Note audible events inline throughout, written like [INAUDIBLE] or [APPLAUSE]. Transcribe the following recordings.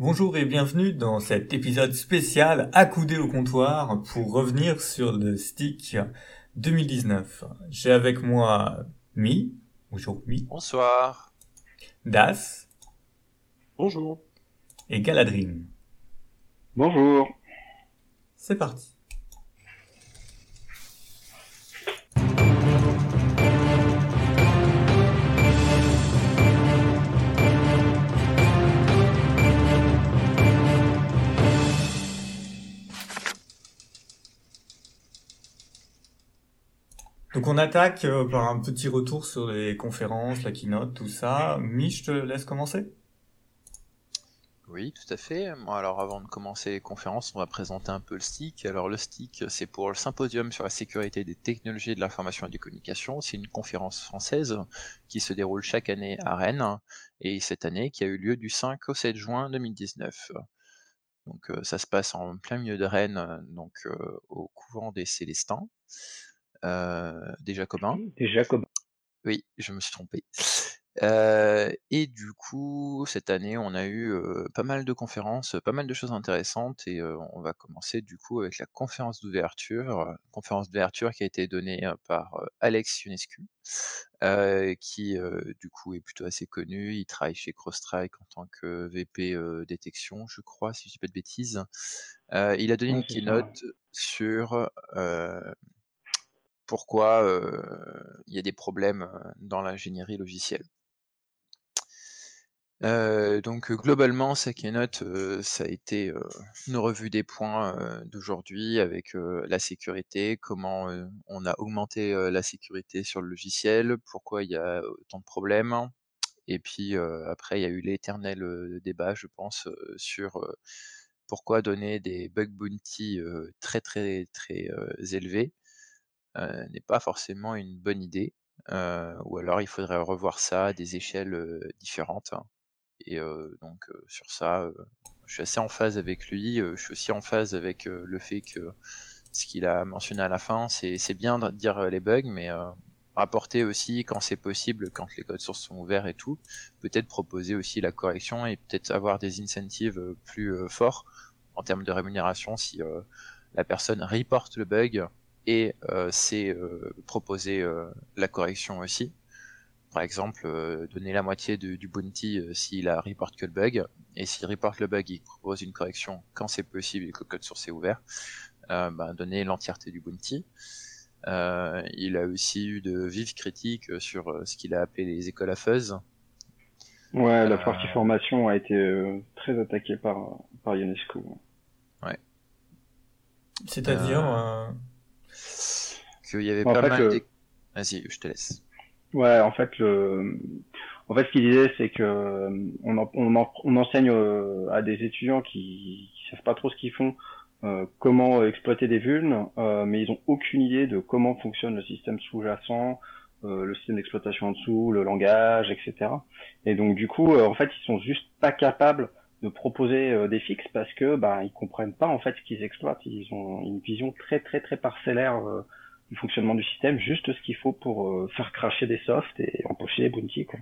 Bonjour et bienvenue dans cet épisode spécial accoudé au comptoir pour revenir sur le stick 2019. J'ai avec moi Mi. Bonjour Mi. Bonsoir. Das. Bonjour. Et Galadrim. Bonjour. C'est parti. Donc on attaque euh, par un petit retour sur les conférences, la keynote, tout ça. Mi, je te laisse commencer. Oui, tout à fait. alors avant de commencer les conférences, on va présenter un peu le stick. Alors le stick, c'est pour le symposium sur la sécurité des technologies de l'information et des communications. C'est une conférence française qui se déroule chaque année à Rennes et cette année qui a eu lieu du 5 au 7 juin 2019. Donc euh, ça se passe en plein milieu de Rennes, donc euh, au couvent des Célestins. Euh, des Jacobins. Des Jacobins. Oui, je me suis trompé. Euh, et du coup, cette année, on a eu euh, pas mal de conférences, pas mal de choses intéressantes, et on va commencer du coup avec la conférence d'ouverture, conférence d'ouverture qui a été donnée par Alex Ionescu, qui du coup est plutôt assez connu. Il travaille chez CrossStrike en tant que VP détection, je crois, si je dis pas de bêtises. il a donné une keynote sur pourquoi il y a des problèmes dans l'ingénierie logicielle. donc globalement, sa keynote, ça a été une revue des points d'aujourd'hui avec la sécurité, comment on a augmenté la sécurité sur le logiciel, pourquoi il y a autant de problèmes. Et puis après, il y a eu l'éternel débat, je pense, sur pourquoi donner des bug bounty très très très élevés euh, n'est pas forcément une bonne idée. Euh, ou alors il faudrait revoir ça à des échelles euh, différentes. Hein. Et donc sur ça, je suis assez en phase avec lui. je suis aussi en phase avec le fait que ce qu'il a mentionné à la fin, c'est bien de dire les bugs, mais rapporter aussi quand c'est possible, quand les codes sources sont ouverts et tout, peut-être proposer aussi la correction et peut-être avoir des incentives plus forts en termes de rémunération si la personne reporte le bug et euh, c'est euh, proposer euh, la correction aussi. Par exemple, donner la moitié du bounty s'il a report que le bug, et s'il report le bug, il propose une correction quand c'est possible et que le code source est ouvert, bah, donner l'entièreté du bounty. il a aussi eu de vives critiques sur ce qu'il a appelé les écoles à fuzz. Ouais, la partie formation a été très attaquée par, par UNESCO. Ouais. C'est-à-dire qu'il y avait pas mal. Vas-y, je te laisse. Ouais, en fait, le... en fait, ce qu'il disait, c'est que on, enseigne euh, à des étudiants qui, qui savent pas trop ce qu'ils font, euh, comment exploiter des vulnes, euh, mais ils ont aucune idée de comment fonctionne le système sous-jacent, euh, le système d'exploitation en dessous, le langage, etc. Et donc, du coup, en fait, ils sont juste pas capables de proposer des fixes parce que bah ils comprennent pas en fait ce qu'ils exploitent. Ils ont une vision très très très parcellaire du fonctionnement du système, juste ce qu'il faut pour euh, faire cracher des softs et empocher les bounties. Quoi.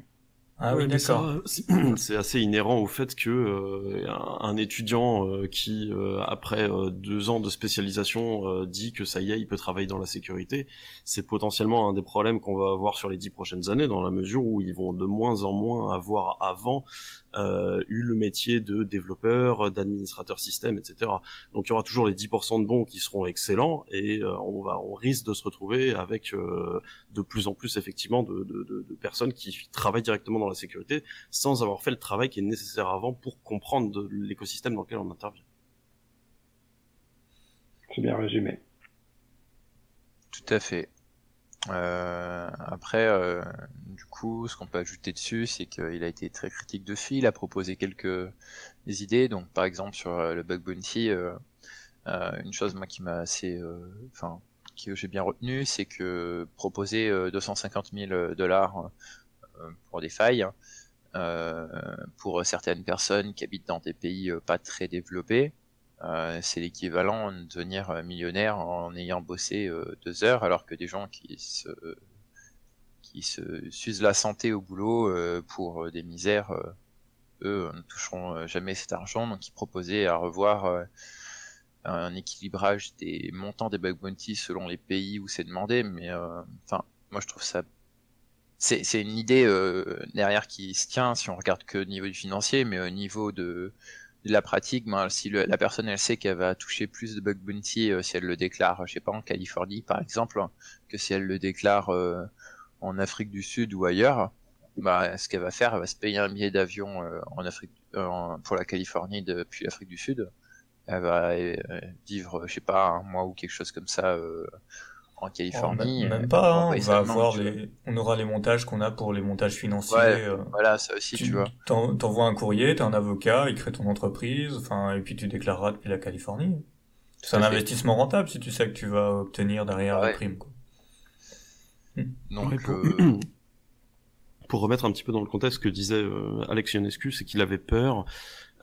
Ah oui, d'accord. [CLEARS THROAT] C'est assez inhérent au fait que euh, un, étudiant euh, qui, après deux ans de spécialisation, dit que ça y est, il peut travailler dans la sécurité, c'est potentiellement un des problèmes qu'on va avoir sur les dix prochaines années, dans la mesure où ils vont de moins en moins avoir avant euh, eu le métier de développeur, d'administrateur système, etc. Donc il y aura toujours les 10% de bons qui seront excellents et euh, on va, on risque de se retrouver avec euh, de plus en plus effectivement de, de, de, de, personnes qui travaillent directement dans la sécurité sans avoir fait le travail qui est nécessaire avant pour comprendre l'écosystème dans lequel on intervient. C'est bien résumé. Tout à fait. Euh, après, euh, du coup, ce qu'on peut ajouter dessus, c'est qu'il a été très critique dessus. Il a proposé quelques idées. Donc, par exemple, sur euh, le bug bounty, une chose moi qui m'a assez, enfin, que j'ai bien retenu, c'est que proposer 250 000 dollars pour des failles pour certaines personnes qui habitent dans des pays pas très développés, euh, c'est l'équivalent de devenir euh, millionnaire en ayant bossé euh, deux heures, alors que des gens qui se qui se s'usent la santé au boulot pour des misères eux ne toucheront jamais cet argent, donc ils proposaient à revoir un équilibrage des montants des bug bounty selon les pays où c'est demandé, mais enfin, moi je trouve ça c'est une idée derrière qui se tient si on regarde que au niveau du financier, mais au niveau de, la pratique, ben, si la personne elle sait qu'elle va toucher plus de bug bounty si elle le déclare, je sais pas en Californie par exemple, que si elle le déclare en Afrique du Sud ou ailleurs, bah, ce qu'elle va faire, elle va se payer un billet d'avion euh, en Afrique, euh, pour la Californie depuis l'Afrique du Sud. Elle va euh, vivre, je sais pas, un mois ou quelque chose comme ça en Californie. Oh, même pas, hein, on va avoir les, on aura les montages qu'on a pour les montages financiers. Ouais, voilà, ça aussi, tu, vois. T'envoies un courrier, t'as un avocat, il crée ton entreprise, enfin, et puis tu déclareras depuis la Californie. C'est un investissement rentable si tu sais que tu vas obtenir derrière la prime, quoi. Donc, euh, [CLEARS THROAT] pour... remettre un petit peu dans le contexte, ce que disait euh, Alex Ionescu, c'est qu'il avait peur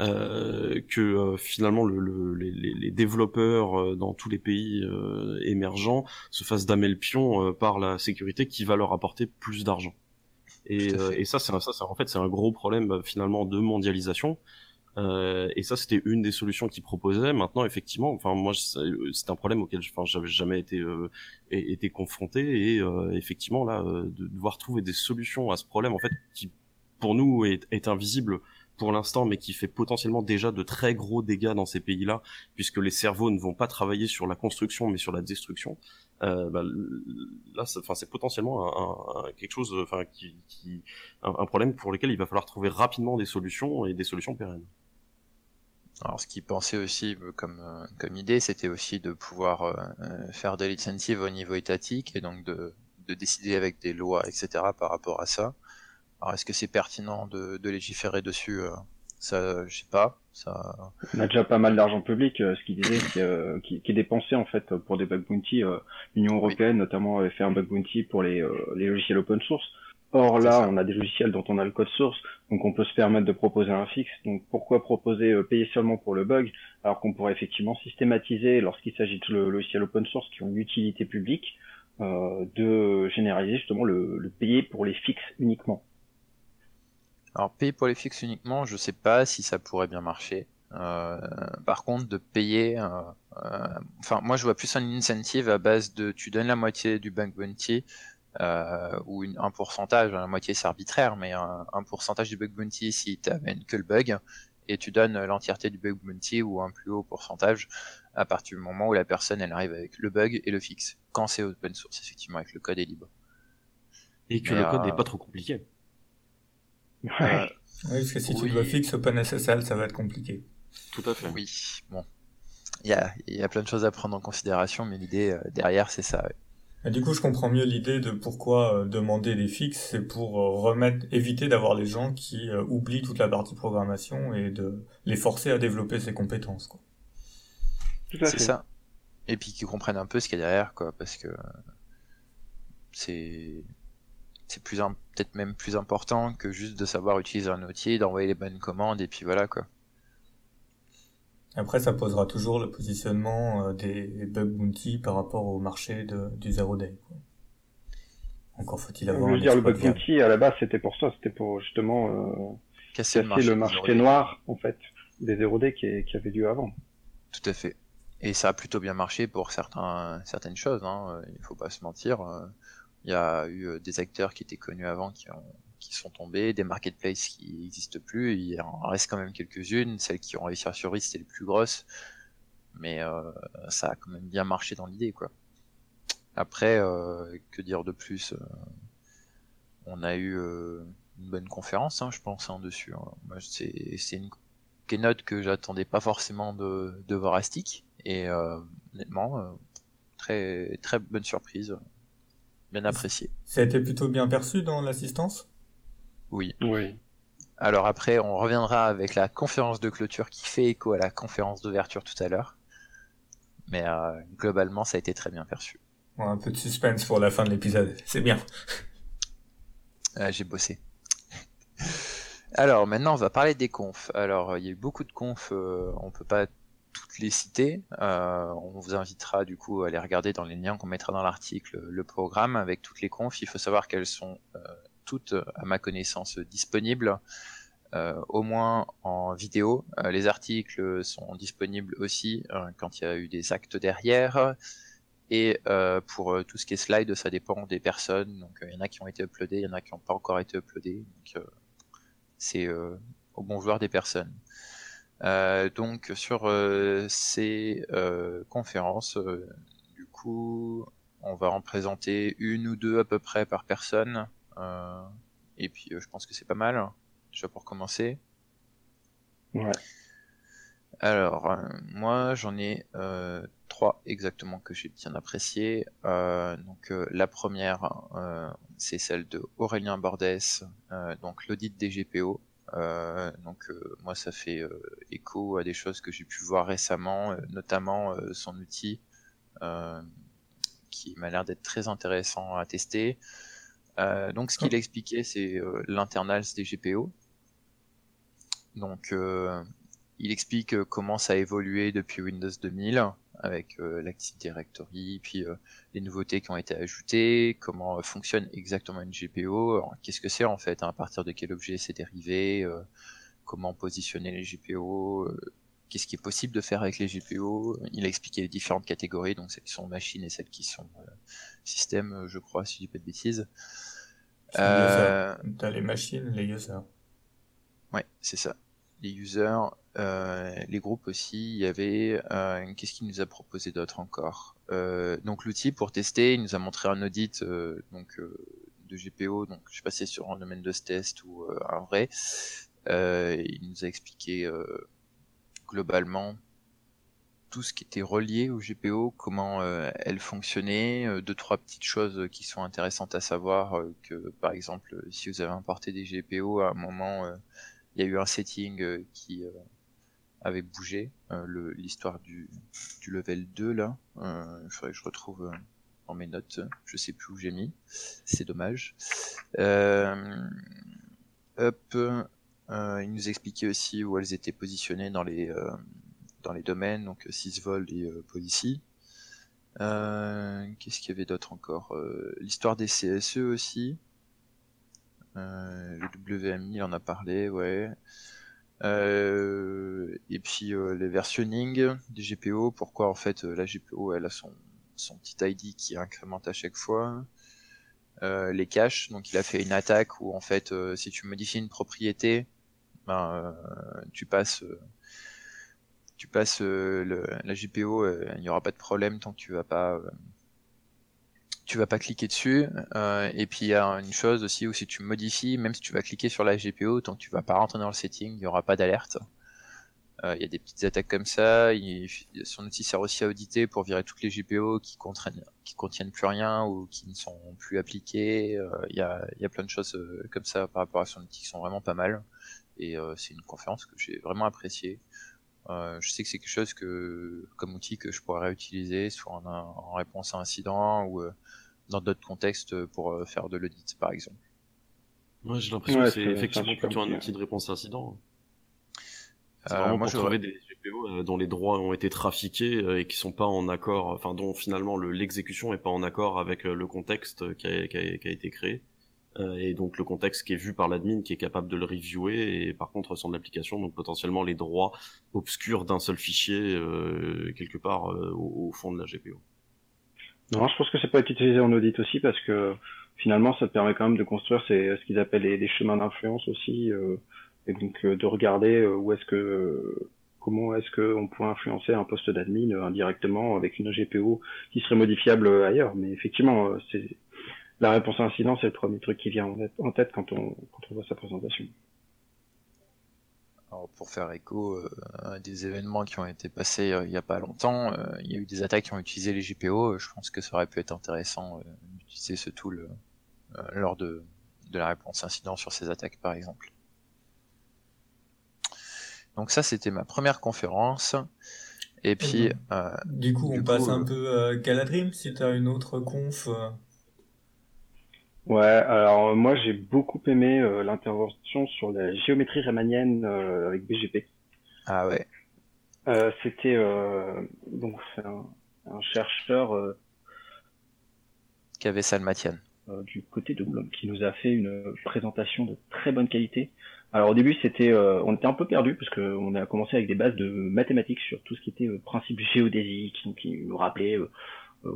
euh, que euh, finalement le, les, les, développeurs dans tous les pays émergents se fassent damer le pion par la sécurité qui va leur apporter plus d'argent. Et, et, ça, c'est ça, en fait, c'est un gros problème finalement de mondialisation euh, et ça, c'était une des solutions qu'ils proposaient. Maintenant, effectivement, enfin moi, c'est un problème auquel, enfin, j'avais jamais été euh, été confronté. Et euh, effectivement, là, de devoir trouver des solutions à ce problème, en fait, qui pour nous est, est invisible pour l'instant, mais qui fait potentiellement déjà de très gros dégâts dans ces pays-là, puisque les cerveaux ne vont pas travailler sur la construction, mais sur la destruction. Euh, bah, là, c'est potentiellement un, quelque chose, enfin, qui, qui un, un, problème pour lequel il va falloir trouver rapidement des solutions et des solutions pérennes. Alors, ce qu'ils pensaient aussi euh, comme, euh, comme idée, c'était aussi de pouvoir euh, faire de l'incentive au niveau étatique et donc de, de décider avec des lois, etc. par rapport à ça. Alors, est-ce que c'est pertinent de, de, légiférer dessus Ça, je sais pas. Ça... On a déjà pas mal d'argent public, ce qu'ils disaient, qui, qui, est dépensé en fait pour des bug bounty. L'Union européenne, notamment, avait fait un bug bounty pour les, les logiciels open source. Or là, on a des logiciels dont on a le code source, donc on peut se permettre de proposer un fixe. Donc pourquoi proposer euh, payer seulement pour le bug, alors qu'on pourrait effectivement systématiser, lorsqu'il s'agit de logiciels open source qui ont une utilité publique, euh, de généraliser justement le, le, payer pour les fixes uniquement. Alors payer pour les fixes uniquement, je sais pas si ça pourrait bien marcher. Euh, par contre, de payer, euh, euh enfin moi je vois plus un incentive à base de tu donnes la moitié du bank bounty euh, ou une, un pourcentage, la moitié c'est arbitraire, mais un, un, pourcentage du bug bounty si tu amènes que le bug, et tu donnes l'entièreté du bug bounty ou un plus haut pourcentage à partir du moment où la personne elle arrive avec le bug et le fixe. Quand c'est open source, effectivement, avec le code est libre. Et que le code n'est euh, pas trop compliqué. Ouais. Euh, oui, parce que si tu dois fixe OpenSSL, ça va être compliqué. Tout à fait. Oui, bon. Il y a, y a plein de choses à prendre en considération, mais l'idée euh, derrière, c'est ça. Ouais du coup, je comprends mieux l'idée de pourquoi euh, demander des fixes, c'est pour euh, remettre, éviter d'avoir les gens qui euh, oublient toute la partie programmation et de les forcer à développer ces compétences. Quoi. C'est ça. Et puis qu'ils comprennent un peu ce qu'il y a derrière, quoi, parce que c'est c'est plus peut-être même plus important que juste de savoir utiliser un outil, d'envoyer les bonnes commandes et puis voilà quoi. Après, ça posera toujours le positionnement euh, des bug bounty par rapport au marché de, du zero day. Quoi. Encore faut-il avoir. Je veux dire, le bug bounty à la base, c'était pour ça, c'était pour justement euh, casser, le marché, noir en fait des zero day qui, qui avait lieu avant. Tout à fait. Et ça a plutôt bien marché pour certains, certaines choses. Hein. Il faut pas se mentir. Il y a eu des acteurs qui étaient connus avant qui ont qui sont tombées, des marketplaces qui n'existent plus. Il en reste quand même quelques-unes. Celles qui ont réussi à survivre, c'était les plus grosses. Mais euh, ça a quand même bien marché dans l'idée, quoi. Après, euh, que dire de plus euh, On a eu une bonne conférence, hein, je pense, hein, dessus. Hein. C'est une keynote que j'attendais pas forcément de, de voir à. Et honnêtement, très, très bonne surprise bien apprécié. Ça a été plutôt bien perçu dans l'assistance? Oui. Oui. Alors après, on reviendra avec la conférence de clôture qui fait écho à la conférence d'ouverture tout à l'heure. Mais euh, globalement, ça a été très bien perçu. un peu de suspense pour la fin de l'épisode, c'est bien. [LAUGHS] J'ai bossé. [LAUGHS] Alors maintenant, on va parler des confs. Alors, il y a eu beaucoup de confs, euh, on peut pas toutes les citer. Euh, on vous invitera du coup à aller regarder dans les liens qu'on mettra dans l'article le programme avec toutes les confs. Il faut savoir qu'elles sont toutes, à ma connaissance, disponibles au moins en vidéo. les articles sont disponibles aussi quand il y a eu des actes derrière. Et pour tout ce qui est slide, ça dépend des personnes. Donc il y en a qui ont été uploadés, il y en a qui n'ont pas encore été uploadés. C'est au bon joueur des personnes. Euh, donc sur euh, ces euh, conférences, du coup, on va en présenter une ou deux à peu près par personne. et puis je pense que c'est pas mal, déjà pour commencer. Ouais. Alors, moi j'en ai trois exactement que j'ai bien apprécié. donc la première, c'est celle de Aurélien Bordès, donc l'audit des GPO. Euh, donc euh, moi ça fait euh, écho à des choses que j'ai pu voir récemment, notamment son outil qui m'a l'air d'être très intéressant à tester. donc ce qu'il a expliqué c'est l'internals des GPO. Donc il explique comment ça a évolué depuis Windows 2000 avec euh, l'Active Directory, puis euh, les nouveautés qui ont été ajoutées, comment euh, fonctionne exactement une GPO, qu'est-ce que c'est en fait, hein, à partir de quel objet c'est dérivé, comment positionner les GPO, qu'est-ce qui est possible de faire avec les GPO. Il a expliqué les différentes catégories, donc celles qui sont machines et celles qui sont systèmes, je crois, si je dis pas de bêtises. Euh... T'as les machines, les users. Ouais, c'est ça. Les users, euh, les groupes aussi, il y avait euh, qu'est-ce qu'il nous a proposé d'autre encore? Euh, Donc l'outil pour tester, il nous a montré un audit donc de GPO, donc je suis passé sur un domaine de test ou un vrai. il nous a expliqué globalement tout ce qui était relié au GPO, comment elle fonctionnait, deux trois petites choses qui sont intéressantes à savoir que par exemple si vous avez importé des GPO à un moment il y a eu un setting qui avait bougé. Euh, l'histoire du, du level 2 là, euh, il faudrait que je retrouve euh, dans mes notes, je sais plus où j'ai mis, c'est dommage. Euh, up, il nous expliquait aussi où elles étaient positionnées dans les dans les domaines, donc 6 vol et policy. Qu'est-ce qu'il y avait d'autre encore? L'histoire des CSE aussi. le WMI, en a parlé, ouais. Euh, et puis euh, les versionning des GPO, pourquoi en fait euh, la GPO elle a son, son petit ID qui incrémente à chaque fois. Les caches, donc il a fait une attaque où en fait si tu modifies une propriété, ben, tu passes tu passes le, la GPO, il n'y aura pas de problème tant que tu vas pas tu vas pas cliquer dessus. Euh, et puis il y a une chose aussi où si tu modifies, même si tu vas cliquer sur la GPO, tant que tu vas pas rentrer dans le setting, il y aura pas d'alerte. Euh, il y a des petites attaques comme ça. Son outil sert aussi à auditer pour virer toutes les GPO qui, contiennent, qui contiennent plus rien ou qui ne sont plus appliquées. Euh, il, y a, y a plein de choses euh, comme ça par rapport à son outil qui sont vraiment pas mal. Et c'est une conférence que j'ai vraiment appréciée. Euh, je sais que c'est quelque chose que, comme outil que je pourrais réutiliser, soit en, en réponse à un incident ou euh, dans d'autres contextes pour euh, faire de l'audit, par exemple. Ouais, j'ai l'impression que c'est effectivement plutôt un outil de réponse à incident. C'est vraiment moi, pour je... trouver des GPO dont les droits ont été trafiqués et qui sont pas en accord, enfin dont finalement l'exécution est pas en accord avec le contexte qui a, qui a, qui a été créé. Euh, et donc le contexte qui est vu par l'admin qui est capable de le reviewer et par contre son application donc potentiellement les droits obscurs d'un seul fichier euh, quelque part euh, au, fond de la GPO. Non, je pense que c'est pas utilisé en audit aussi parce que finalement ça te permet quand même de construire ces, ce qu'ils appellent les, chemins d'influence aussi et donc de regarder où est-ce que comment est-ce qu'on pourrait influencer un poste d'admin indirectement avec une GPO qui serait modifiable ailleurs. Mais effectivement, c'est la réponse à incident, c'est le premier truc qui vient en tête quand on, quand on voit sa présentation. Alors pour faire écho euh, à des événements qui ont été passés euh, il n'y a pas longtemps, euh, il y a eu des attaques qui ont utilisé les GPO. je pense que ça aurait pu être intéressant d'utiliser ce tool lors de, de la réponse incident sur ces attaques par exemple. Donc ça c'était ma première conférence. Et puis... du coup on passe un peu à Galadrim si tu as une autre conf. Ouais, alors moi j'ai beaucoup aimé euh, l'intervention sur la géométrie riemannienne euh, avec BGP. Ah ouais. Euh, C'était euh, donc c'est un, un, chercheur euh, Kaveh Salmatian du côté de Bloom qui nous a fait une présentation de très bonne qualité Alors au début, c'était, euh, on était un peu perdu parce que on a commencé avec des bases de mathématiques sur tout ce qui était euh, principe géodésique, qui nous rappelait euh,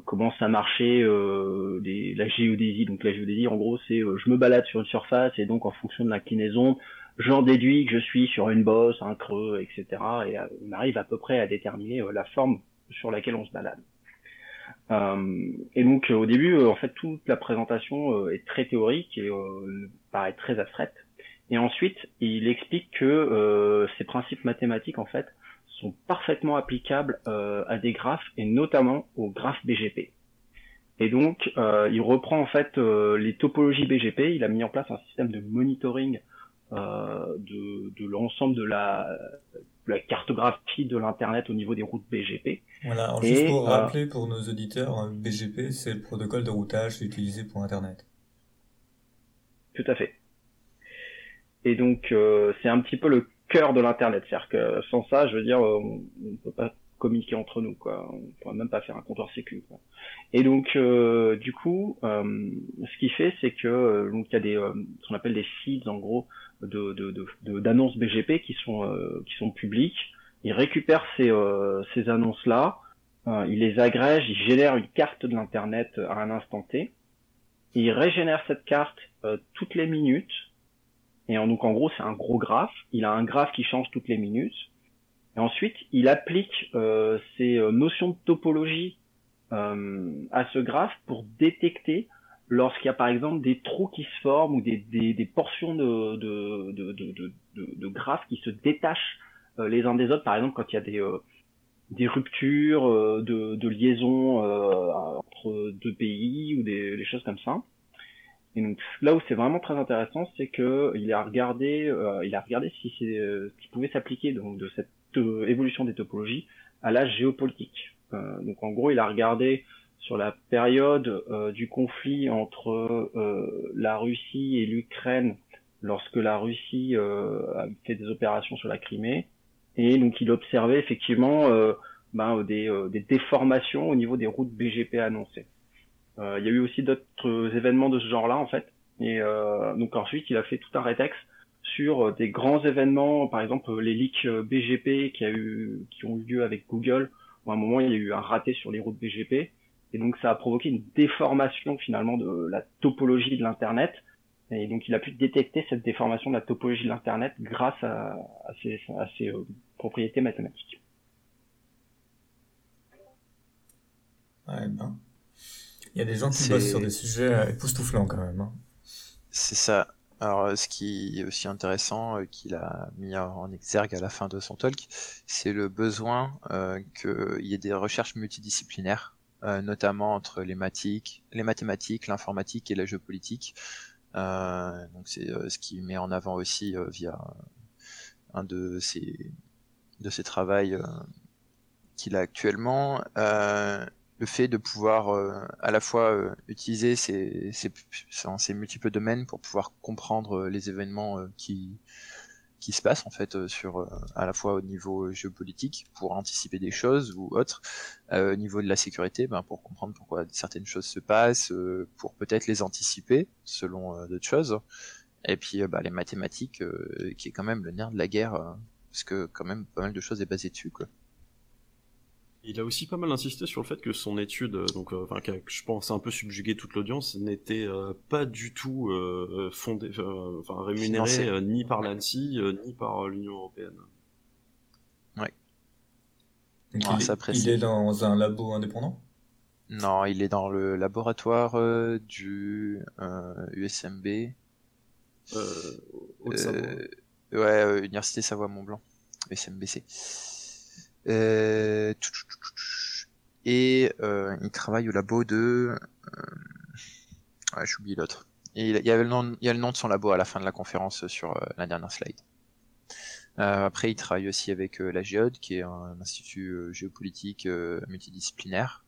comment ça marchait la géodésie. Donc la géodésie, en gros, c'est je me balade sur une surface et donc en fonction de l'inclinaison, j'en déduis que je suis sur une bosse, un creux, etc. Et on arrive à peu près à déterminer la forme sur laquelle on se balade. et donc au début, en fait, toute la présentation est très théorique et paraît très abstraite. Et ensuite, il explique que euh, ces principes mathématiques, en fait, sont parfaitement applicables euh, à des graphes et notamment aux graphes BGP. Et donc, euh, il reprend en fait les topologies BGP. Il a mis en place un système de monitoring de, l'ensemble de la, cartographie de l'internet au niveau des routes BGP. Voilà. Alors juste pour rappeler pour nos auditeurs, BGP c'est le protocole de routage utilisé pour Internet. Tout à fait. Et donc euh, c'est un petit peu le cœur de l'internet, c'est-à-dire que sans ça, je veux dire, on, ne peut pas communiquer entre nous, quoi. On pourrait même pas faire un comptoir sécu. Quoi. Et donc euh, du coup, euh, ce qu'il fait, c'est que donc il y a des ce qu'on appelle des feeds en gros de d'annonces de, BGP qui sont qui sont publiques. Il récupère ces ces annonces là, il les agrège, il génère une carte de l'internet à un instant T. il régénère cette carte toutes les minutes et donc en gros, c'est un gros graphe. Il a un graphe qui change toutes les minutes. Et ensuite, il applique euh, ces euh, notions de topologie euh, à ce graphe pour détecter lorsqu'il y a par exemple des trous qui se forment ou des, des, des portions de, de, de, de, graphes qui se détachent euh, les uns des autres. Par exemple, quand il y a des, euh, des ruptures de, de liaison entre deux pays ou des, des choses comme ça. Et donc là où c'est vraiment très intéressant, c'est que il a regardé, euh, il a regardé si c'est euh, ce qui pouvait s'appliquer donc de cette euh, évolution des topologies à la géopolitique. donc en gros, il a regardé sur la période du conflit entre la Russie et l'Ukraine, lorsque la Russie a fait des opérations sur la Crimée, et donc il observait effectivement ben, des, des déformations au niveau des routes BGP annoncées. Euh, il y a eu aussi d'autres événements de ce genre-là en fait. Et euh, donc ensuite, il a fait tout un rétex sur euh, des grands événements, par exemple les leaks BGP qui a eu, qui ont eu lieu avec Google. Où à un moment, il y a eu un raté sur les routes BGP, et donc ça a provoqué une déformation finalement de la topologie de l'internet. Et donc il a pu détecter cette déformation de la topologie de l'internet grâce à, à ces, à ces propriétés mathématiques. Ouais, ben. Il y a des gens qui bossent sur des sujets euh, époustouflants quand même. Hein. C'est ça. Alors, ce qui est aussi intéressant, euh, qu'il a mis en exergue à la fin de son talk, c'est le besoin euh, qu'il y ait des recherches multidisciplinaires, euh, notamment entre les, mathématiques, les mathématiques, l'informatique et la géopolitique. Euh, donc, c'est ce qu'il met en avant aussi via un de ses de ses travaux qu'il a actuellement. Le fait de pouvoir euh, à la fois euh, utiliser ces, ces, multiples domaines pour pouvoir comprendre euh, les événements qui se passent en fait sur à la fois au niveau géopolitique pour anticiper des choses ou autres au niveau de la sécurité ben, pour comprendre pourquoi certaines choses se passent pour peut-être les anticiper selon d'autres choses. Et puis bah, les mathématiques qui est quand même le nerf de la guerre parce que quand même pas mal de choses est basé dessus quoi il a aussi pas mal insisté sur le fait que son étude, euh, donc, euh, enfin, je pense un peu subjugué toute l'audience, n'était euh, pas du tout euh, fondée, enfin, rémunérée ni par l'ANSI ni par l'Union européenne. Ouais. il, il, est dans un labo indépendant? Non, il est dans le laboratoire du USMB. ouais, Université Savoie-Mont-Blanc, USMBC. Euh, et euh, il travaille au labo de... Euh, ouais, j'oublie l'autre. Et il y, avait le nom, il y a le nom de son labo à la fin de la conférence sur la dernière slide. après, il travaille aussi avec la Géode, qui est un institut géopolitique multidisciplinaire,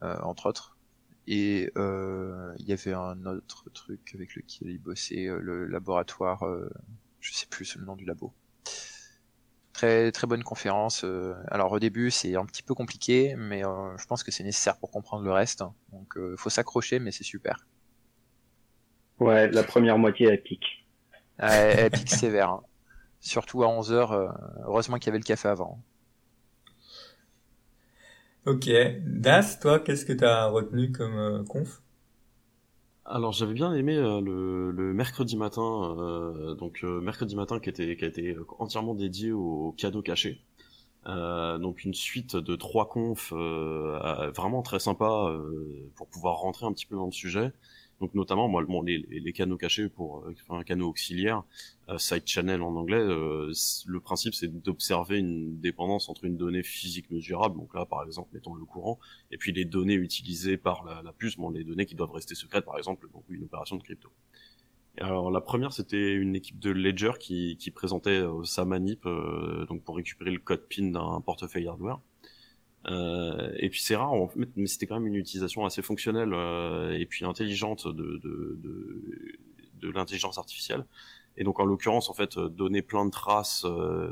entre autres. Et il y avait un autre truc avec lequel il bossait, le laboratoire, je sais plus le nom du labo. Très, très bonne conférence. Euh, alors au début c'est un petit peu compliqué, mais euh, je pense que c'est nécessaire pour comprendre le reste. Donc il euh, faut s'accrocher, mais c'est super. Ouais, la première moitié elle pique. elle pique sévère. Hein. Surtout à 11h. heureusement qu'il y avait le café avant. Ok. Das, toi, qu'est-ce que tu as retenu comme conf? Alors j'avais bien aimé le, le, mercredi matin, euh, donc mercredi matin qui était qui a été entièrement dédié au cadeau caché. Euh, donc une suite de trois confs euh, vraiment très sympa euh, pour pouvoir rentrer un petit peu dans le sujet. Donc notamment moi, bon, les, canaux cachés pour enfin, un canot auxiliaire, side channel en anglais. le principe c'est d'observer une dépendance entre une donnée physique mesurable, donc là par exemple mettons le courant, et puis les données utilisées par la, la puce, bon les données qui doivent rester secrètes par exemple donc une opération de crypto. Alors la première c'était une équipe de Ledger qui, présentait euh, sa manip euh, donc pour récupérer le code PIN d'un portefeuille hardware. Euh, et puis c'est rare, en mais c'était quand même une utilisation assez fonctionnelle euh, et puis intelligente de, de, de, de l'intelligence artificielle. Et donc en l'occurrence en fait donner plein de traces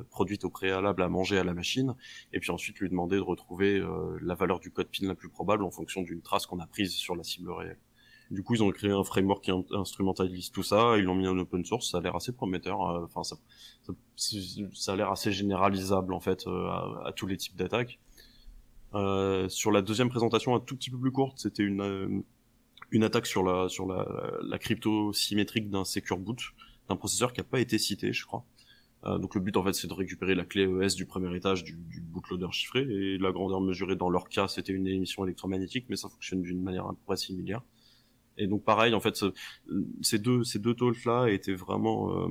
produites au préalable à manger à la machine et puis ensuite lui demander de retrouver la valeur du code PIN la plus probable en fonction d'une trace qu'on a prise sur la cible réelle. Du coup, ils ont créé un framework qui instrumentalise tout ça. Ils l'ont mis en open source. Ça a l'air assez prometteur. Euh, enfin, ça, ça, a l'air assez généralisable en fait euh, à, tous les types d'attaques. Euh, sur la deuxième présentation, un tout petit peu plus courte, c'était une une attaque sur la sur la, la crypto symétrique d'un secure boot d'un processeur qui a pas été cité, je crois. Euh, donc le but en fait c'est de récupérer la clé ES du premier étage du, du bootloader chiffré et la grandeur mesurée dans leur cas c'était une émission électromagnétique mais ça fonctionne d'une manière à peu près similaire. Et donc pareil, en fait, ces deux ces deux talks là étaient vraiment, euh,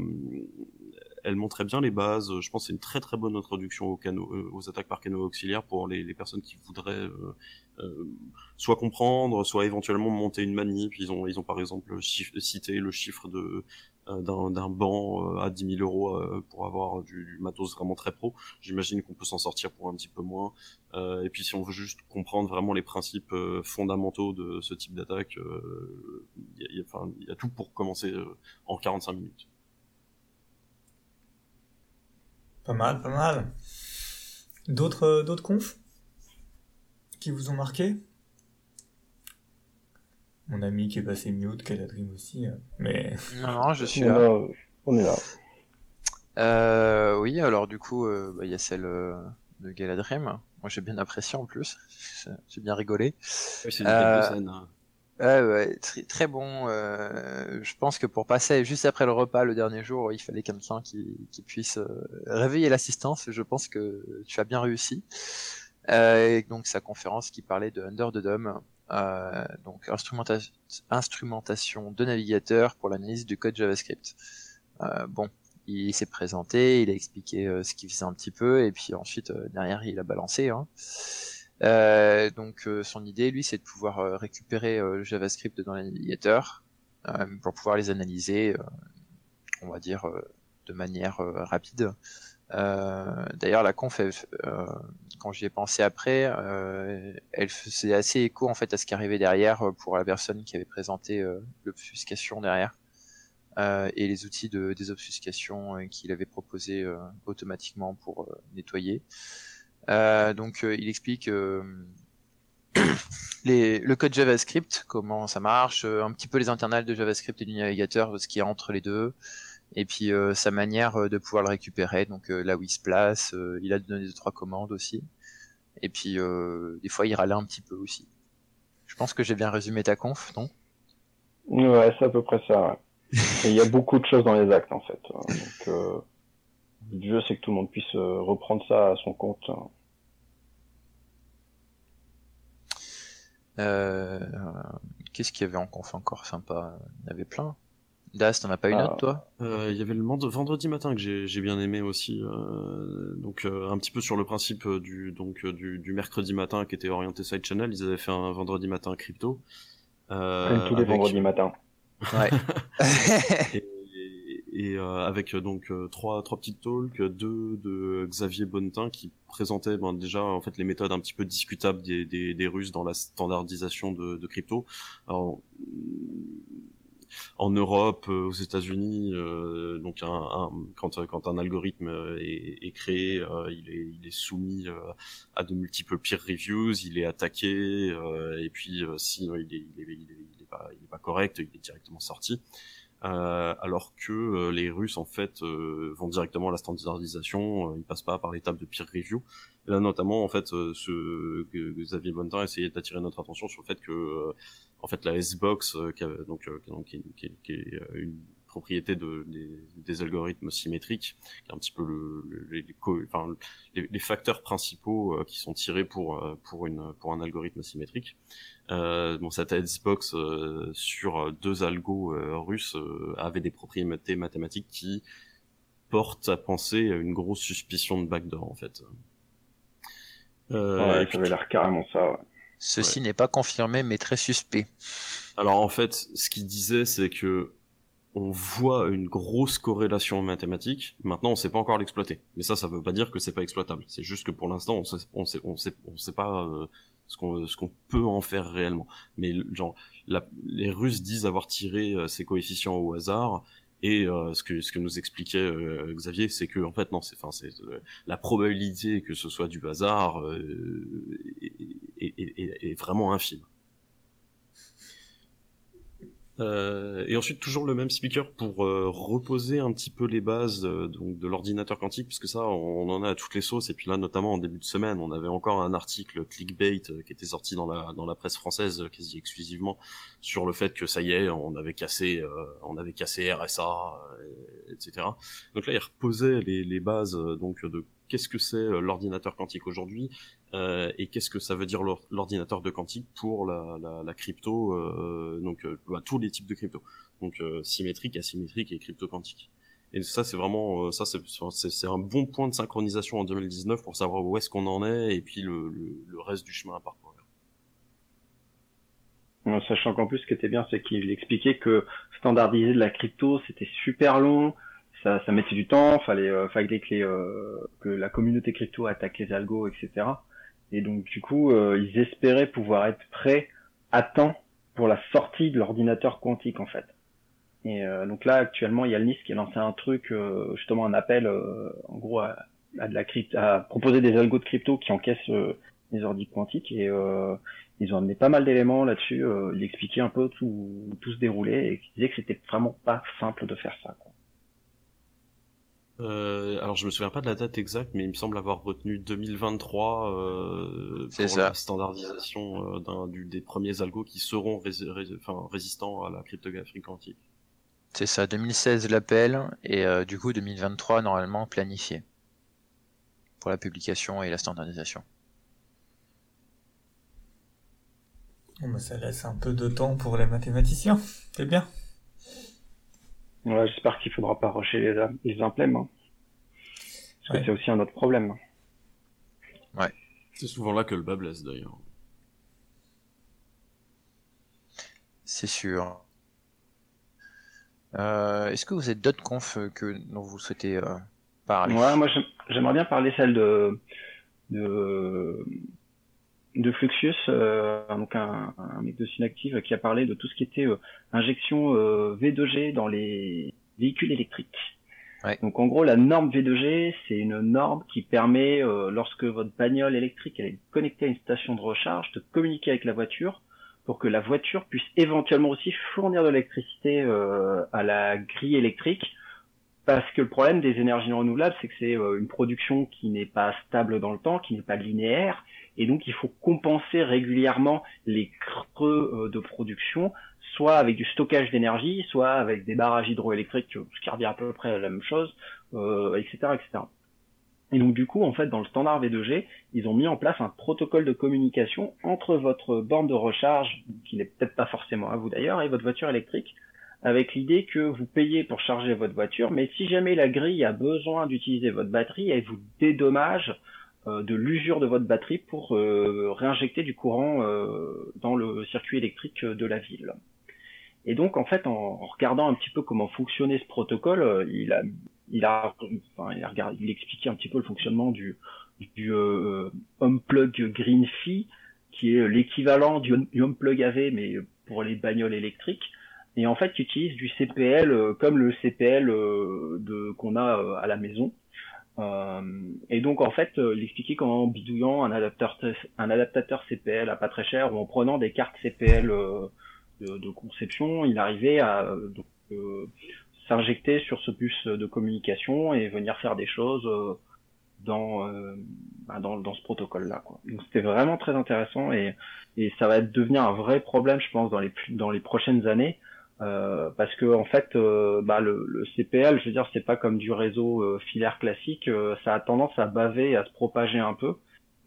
elles montraient bien les bases. Je pense c'est une très très bonne introduction aux canaux, euh, aux attaques par canaux auxiliaires pour les, personnes qui voudraient euh, soit comprendre, soit éventuellement monter une manip. Ils ont ils ont par exemple cité le chiffre de euh, d'un banc euh, à 10 000 euros euh, pour avoir du, matos vraiment très pro. J'imagine qu'on peut s'en sortir pour un petit peu moins. et puis si on veut juste comprendre vraiment les principes fondamentaux de ce type d'attaque, il y, y, a tout pour commencer en 45 minutes. Pas mal, pas mal. D'autres d'autres confs qui vous ont marqué? Mon ami qui est passé mute, qui a la dream aussi. Hein. Mais... [LAUGHS] Non, non, je suis là. On est là. Euh, oui, alors du coup, euh, bah, il y a celle euh, de Galadrim. Moi, j'ai bien apprécié en plus. [LAUGHS] J'ai bien rigolé. Oui, c'est une euh, scène. Hein. Très, très bon. Euh, je pense que pour passer juste après le repas le dernier jour, il fallait quelqu'un qui, qui puisse réveiller l'assistance. Je pense que tu as bien réussi. et donc sa conférence qui parlait de Under the Dome, euh, donc instrumentation de navigateur pour l'analyse du code JavaScript. Euh, bon, il s'est présenté, il a expliqué euh, ce qu'il faisait un petit peu, et puis ensuite derrière il a balancé. Hein. Donc son idée, lui, c'est de pouvoir récupérer le JavaScript dans le navigateur pour pouvoir les analyser, on va dire, de manière rapide. D'ailleurs, la conf, quand j'y ai pensé après, euh, elle faisait assez écho en fait à ce qui arrivait derrière euh, pour la personne qui avait présenté euh, l'obfuscation derrière euh, et les outils de désobfuscation euh, qu'il avait proposé automatiquement pour nettoyer. Donc il explique les, le code JavaScript, comment ça marche, un petit peu les internals de JavaScript et du navigateur, ce qui est entre les deux et puis euh, sa manière euh, de pouvoir le récupérer, donc euh, là où il se place, il a donné deux trois commandes aussi, et puis des fois il râlait un petit peu aussi. Je pense que j'ai bien résumé ta conf, non? Ouais, c'est à peu près ça. il y a beaucoup de choses dans les actes en fait. Hein. Donc le jeu c'est que tout le monde puisse reprendre ça à son compte. Hein. Qu'est-ce qu'il y avait en conf encore sympa? Il y en avait plein. Das, t'en as pas une autre, toi? Euh, Il y avait le vendredi matin que j'ai bien aimé aussi. Euh, donc euh, un petit peu sur le principe du donc du, mercredi matin qui était orienté side channel. Ils avaient fait un vendredi matin crypto. Comme tous les vendredis matins. Ouais. [LAUGHS] [LAUGHS] et, avec donc trois trois petites talks, deux de Xavier Bonnetin qui présentait ben, déjà en fait les méthodes un petit peu discutables des, des, des Russes dans la standardisation de, de crypto. Alors en Europe, euh, aux États-Unis, euh, donc un, quand, quand un algorithme euh, est, créé, il, est, il est soumis à de multiples peer reviews, il est attaqué, et puis si il est, il, est, il, est, il est pas correct, il est directement sorti. Euh, alors que euh, les Russes en fait euh, vont directement à la standardisation, ils passent pas par l'étape de peer review. Et là notamment en fait ce que Xavier Bonnetin essayait d'attirer notre attention sur le fait que en fait la S-Box qui, donc, qui, qui, est une propriété de, des, algorithmes symétriques, qui est un petit peu le, les, enfin, les, facteurs principaux euh, qui sont tirés pour euh, pour une pour un algorithme symétrique. Euh, bon, cette Xbox euh, sur deux algos russes avait des propriétés mathématiques qui portent à penser une grosse suspicion de backdoor en fait. Euh, ouais, ça avait l'air carrément ça. Ceci n'est pas confirmé, mais très suspect. Alors en fait, ce qu'il disait, c'est que on voit une grosse corrélation mathématique. Maintenant, on sait pas encore l'exploiter. Mais ça, ça veut pas dire que c'est pas exploitable. C'est juste que pour l'instant, on sait, on sait, on sait, on sait pas euh, ce qu'on ce qu'on peut en faire réellement. Mais genre, les Russes disent avoir tiré euh, ces coefficients au hasard. Et euh, ce que ce que nous expliquait Xavier, c'est que en fait non, c'est enfin c'est la probabilité que ce soit du hasard est, est, vraiment infime. Euh, et ensuite toujours le même speaker pour euh, reposer un petit peu les bases euh, donc de l'ordinateur quantique puisque ça on, en a à toutes les sauces. Et puis là notamment en début de semaine on avait encore un article clickbait qui était sorti dans la dans la presse française quasi exclusivement sur le fait que ça y est on avait cassé on avait cassé RSA etc donc là il reposait les, les bases donc de qu'est-ce que c'est l'ordinateur quantique aujourd'hui euh, et qu'est-ce que ça veut dire l'ordinateur de quantique pour la, la, la crypto, euh, donc euh, bah, tous les types de crypto, donc euh, symétrique, asymétrique et crypto quantique. Et ça c'est vraiment euh, ça c'est un bon point de synchronisation en 2019 pour savoir où est-ce qu'on en est et puis le, le, le, reste du chemin à parcourir. Sachant qu'en plus ce qui était bien c'est qu'il expliquait que standardiser de la crypto c'était super long, ça, ça mettait du temps, fallait, fallait que, les, que la communauté crypto attaque les algos, etc. Et donc du coup, euh, ils espéraient pouvoir être prêts à temps pour la sortie de l'ordinateur quantique en fait. Et euh, donc là, actuellement, il y a le NIS qui a lancé un truc, euh, justement un appel, en gros, à, de la à proposer des algos de crypto qui encaissent les ordi quantiques. Et ils ont amené pas mal d'éléments là-dessus. ils expliquaient un peu tout, tout se déroulait et ils disaient que c'était vraiment pas simple de faire ça. Euh, alors je me souviens pas de la date exacte, mais il me semble avoir retenu 2023 euh, pour la standardisation euh, du, des premiers algos qui seront enfin, résistants à la cryptographie quantique. C'est ça, 2016 l'appel et euh, du coup 2023 normalement planifié pour la publication et la standardisation. Bon, bah, ça laisse un peu de temps pour les mathématiciens, c'est bien. Ouais, j'espère qu'il faudra pas rusher les, les implèmes. Hein. Parce que c'est aussi un autre problème. Ouais. C'est souvent là que le bas blesse d'ailleurs. C'est sûr. Euh, Est-ce que vous avez d'autres confs que dont vous souhaitez euh, parler? Ouais, moi j'aimerais bien parler celle de de, de Fluxius, euh, donc un, un mec de Synactive qui a parlé de tout ce qui était euh, injection euh, V2G dans les véhicules électriques. Donc en gros, la norme V2G, c'est une norme qui permet, euh, lorsque votre bagnole électrique est connectée à une station de recharge, de communiquer avec la voiture pour que la voiture puisse éventuellement aussi fournir de l'électricité euh, à la grille électrique. Parce que le problème des énergies renouvelables, c'est que c'est une production qui n'est pas stable dans le temps, qui n'est pas linéaire, et donc il faut compenser régulièrement les creux euh, de production, soit avec du stockage d'énergie, soit avec des barrages hydroélectriques, ce qui revient à peu près à la même chose, euh, etc., etc. Et donc du coup, en fait, dans le standard V2G, ils ont mis en place un protocole de communication entre votre borne de recharge, qui n'est peut-être pas forcément à vous d'ailleurs, et votre voiture électrique, avec l'idée que vous payez pour charger votre voiture, mais si jamais la grille a besoin d'utiliser votre batterie, elle vous dédommage euh, de l'usure de votre batterie pour euh, réinjecter du courant euh, dans le circuit électrique de la ville. Et donc en fait, en, regardant un petit peu comment fonctionnait ce protocole, il a, il a, enfin, il a il expliquait un petit peu le fonctionnement du, du euh, HomePlug GreenFi, qui est l'équivalent du, HomePlug AV mais pour les bagnoles électriques. Et en fait, il utilise du CPL comme le CPL qu'on a à la maison. Euh, et donc en fait, euh, il expliquait qu'en bidouillant un adaptateur, CPL à pas très cher ou en prenant des cartes CPL euh, de, conception, il arrivait à s'injecter sur ce bus de communication et venir faire des choses dans, bah, dans, dans ce protocole-là. Donc c'était vraiment très intéressant et, et ça va devenir un vrai problème, je pense, dans les, dans les prochaines années. Euh, parce que en fait, euh, bah, le, le, CPL, je veux dire, c'est pas comme du réseau euh, filaire classique, ça a tendance à baver, à se propager un peu.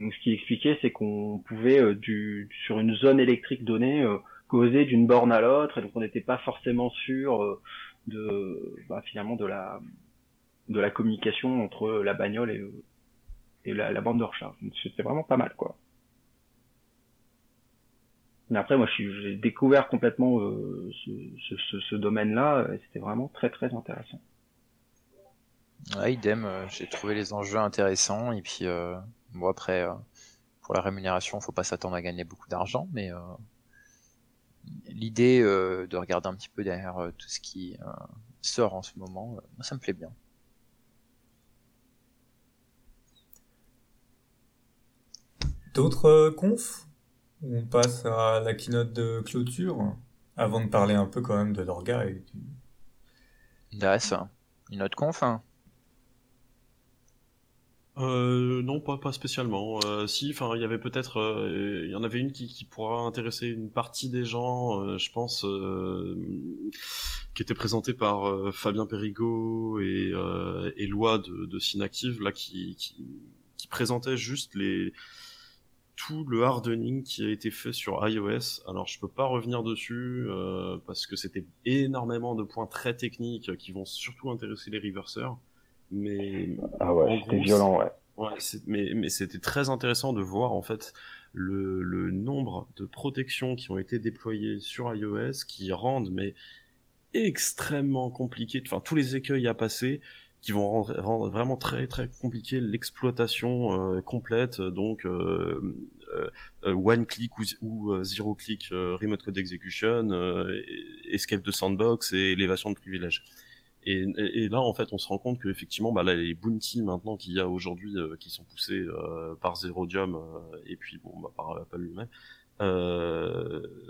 Donc, ce qu'il expliquait, c'est qu'on pouvait du sur une zone électrique donnée causer d'une borne à l'autre, et donc on n'était pas forcément sûr de bah, finalement de la de la communication entre la bagnole et, et la, la bande de recharge. C'était vraiment pas mal, quoi. Mais après, moi, j'ai découvert complètement euh, ce, domaine-là, et c'était vraiment très très intéressant. Ouais, idem, euh, j'ai trouvé les enjeux intéressants, et puis euh, bon après, pour la rémunération, faut pas s'attendre à gagner beaucoup d'argent, mais l'idée de regarder un petit peu derrière tout ce qui sort en ce moment, ça me plaît bien. D'autres confs? On passe à la keynote de clôture, avant de parler un peu quand même de l'orga et du... ça. Une autre conf hein euh, non, pas, pas spécialement. Euh, si, enfin, il y avait peut-être, euh, il y en avait une qui, qui pourra intéresser une partie des gens, euh, je pense, qui était présentée par Fabien Perigo et, et Loi de, de Synactive, là, qui, qui, qui présentait juste les, tout le hardening qui a été fait sur iOS. Alors je peux pas revenir dessus euh, parce que c'était énormément de points très techniques qui vont surtout intéresser les reverseurs. Mais ah ouais, c'était violent, ouais. Ouais, mais, mais c'était très intéressant de voir en fait le, le nombre de protections qui ont été déployées sur iOS qui rendent mais extrêmement compliqué, enfin tous les écueils à passer qui vont rendre, vraiment très très compliqué l'exploitation euh, complète. Donc euh, euh, one click ou, zero click remote code execution escape de sandbox et élévation de privilèges. Et, et, là en fait on se rend compte que effectivement bah, là, les bounty maintenant qu'il y a aujourd'hui qui sont poussés par Zerodium et puis bon bah, par Apple lui-même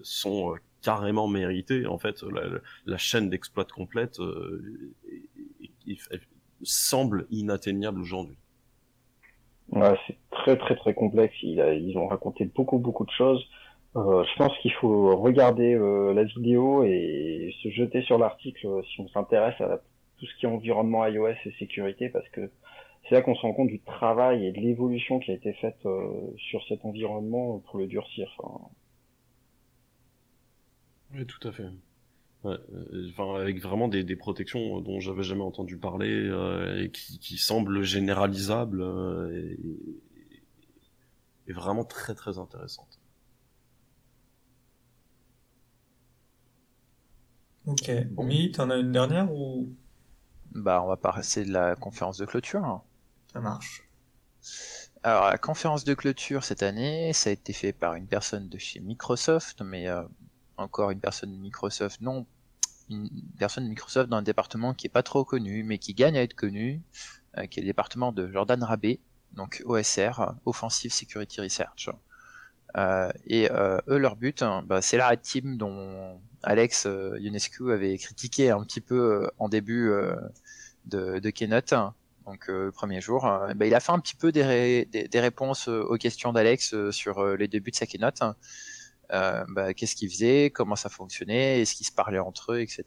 sont carrément mérités. En fait la, la chaîne d'exploit complète semble inatteignable aujourd'hui. Ouais, c'est très très très complexe. Ils, ont raconté beaucoup beaucoup de choses. Euh, je pense qu'il faut regarder euh, la vidéo et se jeter sur l'article euh, si on s'intéresse à tout ce qui est environnement iOS et sécurité, parce que c'est là qu'on se rend compte du travail et de l'évolution qui a été faite sur cet environnement pour le durcir. Oui, tout à fait. Ouais, euh, enfin, avec vraiment des, des protections dont j'avais jamais entendu parler euh, et qui, qui semblent généralisables euh, et, et, vraiment très très intéressantes. Ok. Bon. Mi, t'en as une dernière ou? Bah, on va passer de la conférence de clôture. Ça marche. Alors, la conférence de clôture cette année, ça a été fait par une personne de chez Microsoft, mais encore une personne de Microsoft, non une personne de Microsoft dans un département qui est pas trop connu, mais qui gagne à être connu, euh, qui est le département de Jordan Rabé, donc OSR, Offensive Security Research. Euh, et euh, eux, leur but, hein, bah, c'est la Red Team dont Alex Ionescu avait critiqué un petit peu en début de, Keynote, donc le premier jour. Bah, il a fait un petit peu des, des réponses aux questions d'Alex sur les débuts de sa Keynote. Euh, bah, qu'est-ce qu'ils faisaient, comment ça fonctionnait, est-ce qu'ils se parlaient entre eux, etc.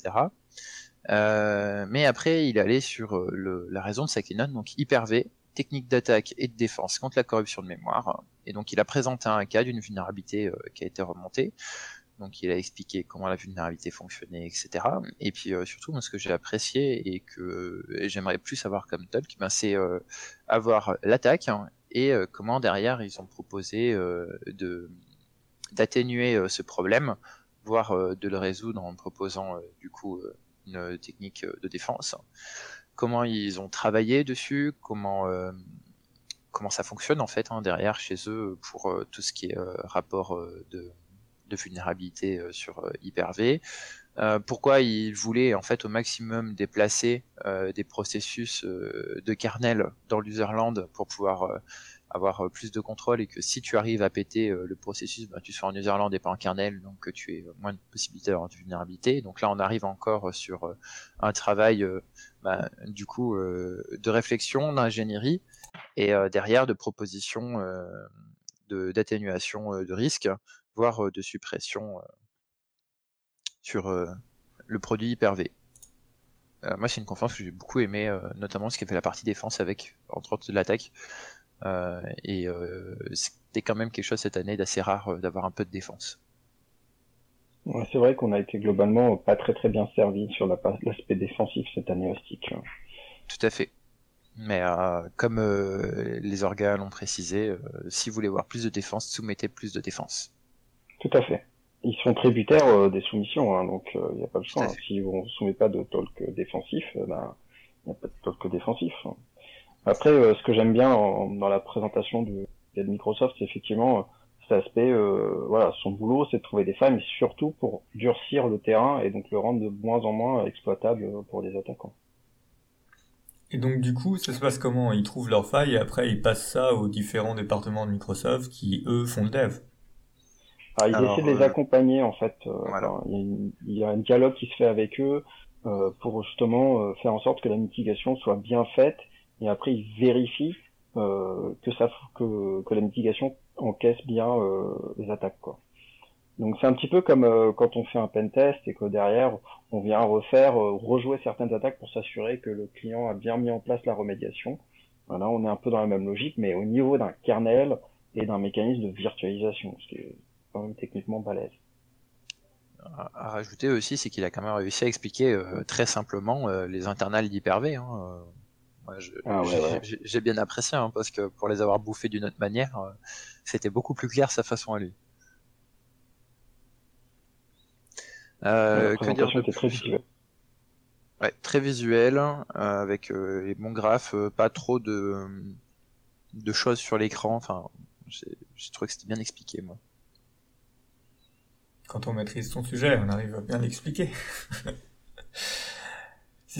Euh, mais après, il allait sur euh, le, la raison de sa keynote, donc Hyper-V, technique d'attaque et de défense contre la corruption de mémoire. Et donc, il a présenté un cas d'une vulnérabilité qui a été remontée. Donc, il a expliqué comment la vulnérabilité fonctionnait, etc. Et puis, surtout, moi, ce que j'ai apprécié et que j'aimerais plus avoir comme talk, ben, c'est avoir l'attaque hein, et comment derrière ils ont proposé de d'atténuer euh, ce problème, voire euh, de le résoudre en proposant euh, du coup une technique de défense. Comment ils ont travaillé dessus, comment comment ça fonctionne en fait hein, derrière chez eux pour tout ce qui est rapport de, de, vulnérabilité sur Hyper-V. pourquoi ils voulaient en fait au maximum déplacer des processus de kernel dans l'userland pour pouvoir avoir plus de contrôle et que si tu arrives à péter le processus, bah, tu sois en userland et pas en kernel, donc tu aies moins de possibilités d'avoir de vulnérabilité. Donc là, on arrive encore sur un travail bah, du coup de réflexion, d'ingénierie et derrière de propositions d'atténuation de, risque, voire de suppression sur le produit Hyper-V. Euh, moi, c'est une conférence que j'ai beaucoup aimé, euh, notamment ce qui fait la partie défense avec, entre autres, de l'attaque. Euh, et c'était quand même quelque chose cette année d'assez rare d'avoir un peu de défense. c'est vrai qu'on a été globalement pas très très bien servi sur l'aspect défensif cette année au stick. Tout à fait. Mais comme les organes l'ont précisé, si vous voulez voir plus de défense, soumettez plus de défense. Tout à fait ils sont tributaires euh, des soumissions, hein, donc il euh, n'y a pas le choix. Hein. Si on ne soumet pas de talk défensif, euh, ben il n'y a pas de talk défensif. Hein. Après, ce que j'aime bien dans la présentation de, de Microsoft, c'est effectivement cet aspect, voilà, son boulot, c'est de trouver des failles, mais surtout pour durcir le terrain et donc le rendre de moins en moins exploitable pour les attaquants. Et donc du coup, ça se passe comment? Ils trouvent leurs failles et après ils passent ça aux différents départements de Microsoft qui, eux, font le dev. Ah, ils essaient de les euh, accompagner en fait. Euh, il, y a un dialogue qui se fait avec eux euh, pour justement faire en sorte que la mitigation soit bien faite et après ils vérifient que ça que, que la mitigation encaisse bien les attaques quoi. Donc c'est un petit peu comme quand on fait un pen test et que derrière on vient refaire, rejouer certaines attaques pour s'assurer que le client a bien mis en place la remédiation. Voilà, on est un peu dans la même logique, mais au niveau d'un kernel et d'un mécanisme de virtualisation, ce qui est techniquement balèze. À, rajouter aussi, c'est qu'il a quand même réussi à expliquer euh, très simplement euh, les internals d'Hyper-V. Hein, euh. Ah, j'ai bien apprécié hein, parce que pour les avoir bouffés d'une autre manière, c'était beaucoup plus clair sa façon à lui. que dire de très visuel. Ouais, très visuel, avec les bons graphes, pas trop de, de choses sur l'écran. Enfin, j'ai trouvé que c'était bien expliqué, moi quand on maîtrise son sujet, on arrive à bien l'expliquer. [LAUGHS]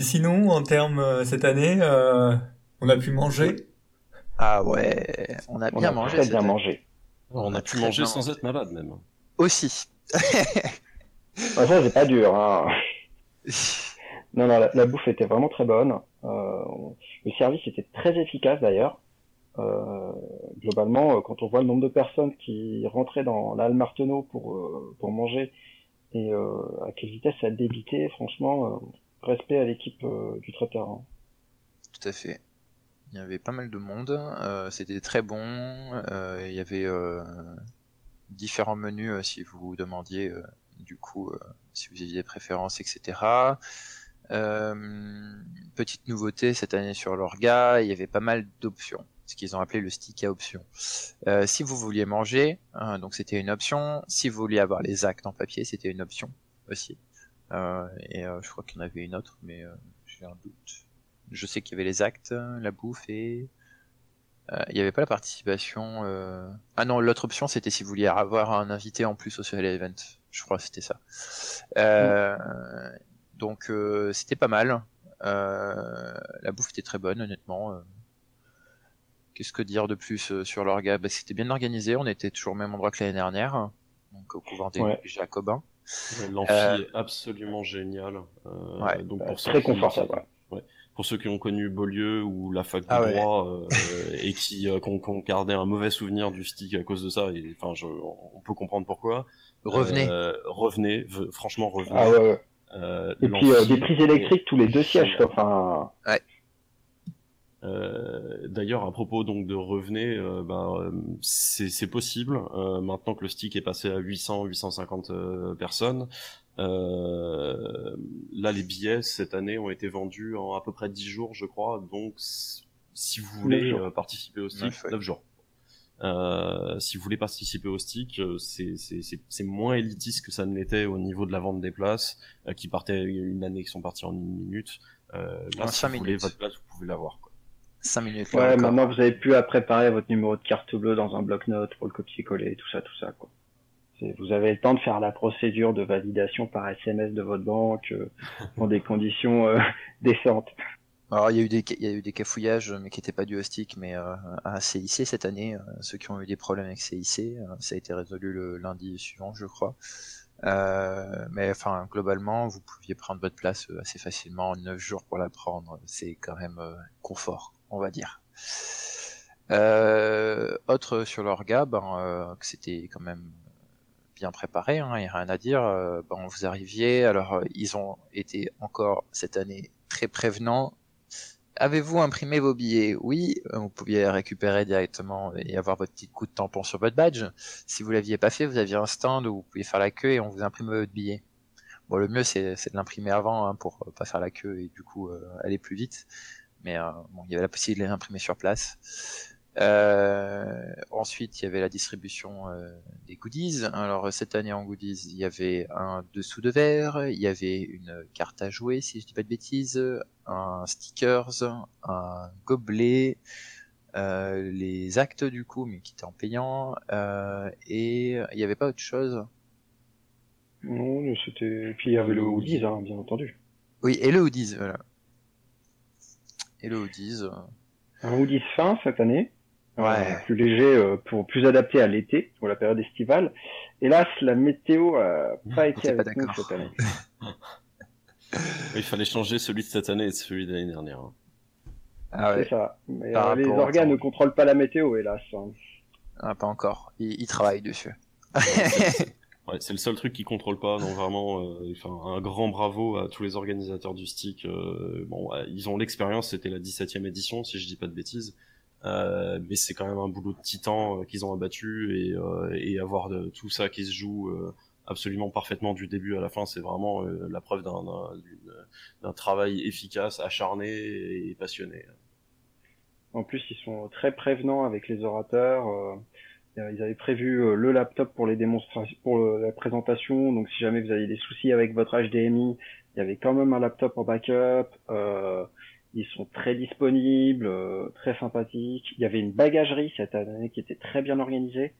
sinon, en termes euh, cette année, euh, on a pu manger. Ah ouais, on a bien mangé. Très bien mangé. On, a, pu manger sans être malade même. Aussi. ça c'est pas dur. Hein. [LAUGHS] non, non, la, bouffe était vraiment très bonne. Euh, le service était très efficace d'ailleurs. Euh, globalement, quand on voit le nombre de personnes qui rentraient dans l'Al Marteneau pour, euh, pour manger et à quelle vitesse ça débitait, franchement, respect à l'équipe du traiteur. Hein. Tout à fait. Il y avait pas mal de monde, c'était très bon, il y avait différents menus si vous demandiez du coup si vous aviez des préférences, etc. petite nouveauté cette année sur l'orga, il y avait pas mal d'options ce qu'ils ont appelé le stick à option. Euh, si vous vouliez manger, hein, donc c'était une option. Si vous vouliez avoir les actes en papier, c'était une option aussi. Euh, et euh, je crois qu'il y en avait une autre, mais j'ai un doute. Je sais qu'il y avait les actes, la bouffe et il n'y avait pas la participation. Ah non, l'autre option c'était si vous vouliez avoir un invité en plus au social event. Je crois que c'était ça. Donc c'était pas mal. la bouffe était très bonne, honnêtement. Qu'est-ce que dire de plus euh, sur l'orga? Bah, C'était bien organisé, on était toujours au même endroit que l'année dernière, donc au couvent des Jacobins. L'amphi euh, est absolument génial. Euh, donc pour très confortable. Pour ceux qui ont connu Beaulieu ou la fac de ah droit [LAUGHS] et qui ont, gardé un mauvais souvenir du stick à cause de ça, enfin, on peut comprendre pourquoi. Revenez. revenez, franchement revenez. Ah ouais, et puis des prises électriques tous les deux sièges, enfin. Ouais. Euh, d'ailleurs, à propos donc de revenez, euh, bah, c'est possible. Euh, maintenant que le stick est passé à 800, 850 personnes, là les billets cette année ont été vendus en à peu près 10 jours, je crois. Donc, si vous voulez participer au stick, 9, jours. si vous voulez participer au stick, c'est moins élitiste que ça ne l'était au niveau de la vente des places, qui partaient une année qui sont partis en une minute. là, si vous voulez votre place, vous pouvez l'avoir. 5 minutes. Ouais, maintenant vous avez pu à préparer votre numéro de carte bleue dans un bloc-notes pour le copier-coller, tout ça, tout ça, quoi. Vous avez le temps de faire la procédure de validation par SMS de votre banque euh, [LAUGHS] dans des conditions euh, [LAUGHS] décentes. Alors il y a eu des il y a eu des cafouillages mais qui n'étaient pas du au stick mais euh, à CIC cette année euh, ceux qui ont eu des problèmes avec CIC euh, ça a été résolu le lundi suivant je crois. mais enfin globalement vous pouviez prendre votre place assez facilement en 9 jours pour la prendre c'est quand même confort on va dire. autre sur l'orga ben, que c'était quand même bien préparé, hein, il n'y a rien à dire. bon, vous arriviez, alors ils ont été encore cette année très prévenants Avez-vous imprimé vos billets? Oui, euh, vous pouviez récupérer directement et avoir votre petit coup de tampon sur votre badge. Si vous l'aviez pas fait, vous aviez un stand où vous pouviez faire la queue et on vous imprimait votre billet. Bon, le mieux c'est de l'imprimer avant hein, pour pas faire la queue et du coup euh, aller plus vite. Mais euh, bon, il y avait la possibilité de l'imprimer sur place. Euh, ensuite, il y avait la distribution euh, des goodies. Alors cette année en goodies, il y avait un dessous de verre, il y avait une carte à jouer, si je dis pas de bêtises, un stickers, un gobelet, euh, les actes du coup, mais qui étaient en payant, et il n'y avait pas autre chose. Non, c'était. Puis il y avait le hoodies, hein, bien entendu. Oui, et le hoodies, voilà. Et le hoodies. Un hoodies fin cette année. Ouais. plus léger, euh, pour plus adapté à l'été, pour la période estivale. Hélas, la météo a pas été avec nous cette année. [LAUGHS] Il fallait changer celui de cette année et celui de l'année dernière. Hein. Ah ouais. C'est ça. Mais euh, les organes ne contrôlent pas la météo, hélas. Hein. Ah, pas encore. Ils, travaillent dessus. [LAUGHS] ouais, c'est le seul truc qu'ils contrôlent pas. Donc vraiment, euh, enfin, un grand bravo à tous les organisateurs du stick. bon, ils ont l'expérience. C'était la 17e édition, si je dis pas de bêtises. Euh, mais c'est quand même un boulot de titan euh, qu'ils ont abattu et, euh, et avoir de, tout ça qui se joue absolument parfaitement du début à la fin, c'est vraiment la preuve d'un travail efficace, acharné et passionné. En plus, ils sont très prévenants avec les orateurs. Ils avaient prévu le laptop pour les démonstrations, pour la présentation. Donc, si jamais vous avez des soucis avec votre HDMI, il y avait quand même un laptop en backup. Euh, ils sont très disponibles, euh, très sympathiques. Il y avait une bagagerie cette année qui était très bien organisée.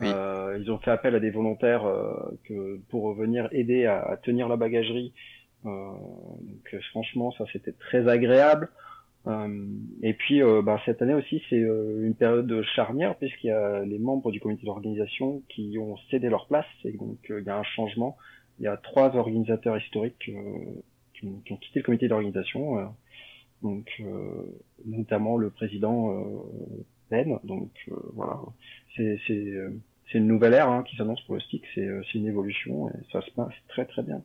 Euh, ils ont fait appel à des volontaires euh, que, pour venir aider à, tenir la bagagerie. donc franchement, ça c'était très agréable. Et puis bah, cette année aussi, c'est une période charnière puisqu'il y a les membres du comité d'organisation qui ont cédé leur place et donc il y a un changement. Il y a trois organisateurs historiques qui, ont quitté le comité d'organisation donc euh, notamment le président euh, Ben. Donc euh, voilà, c'est c'est une nouvelle ère hein, qui s'annonce pour le stick, c'est une évolution et ça se passe très très bien.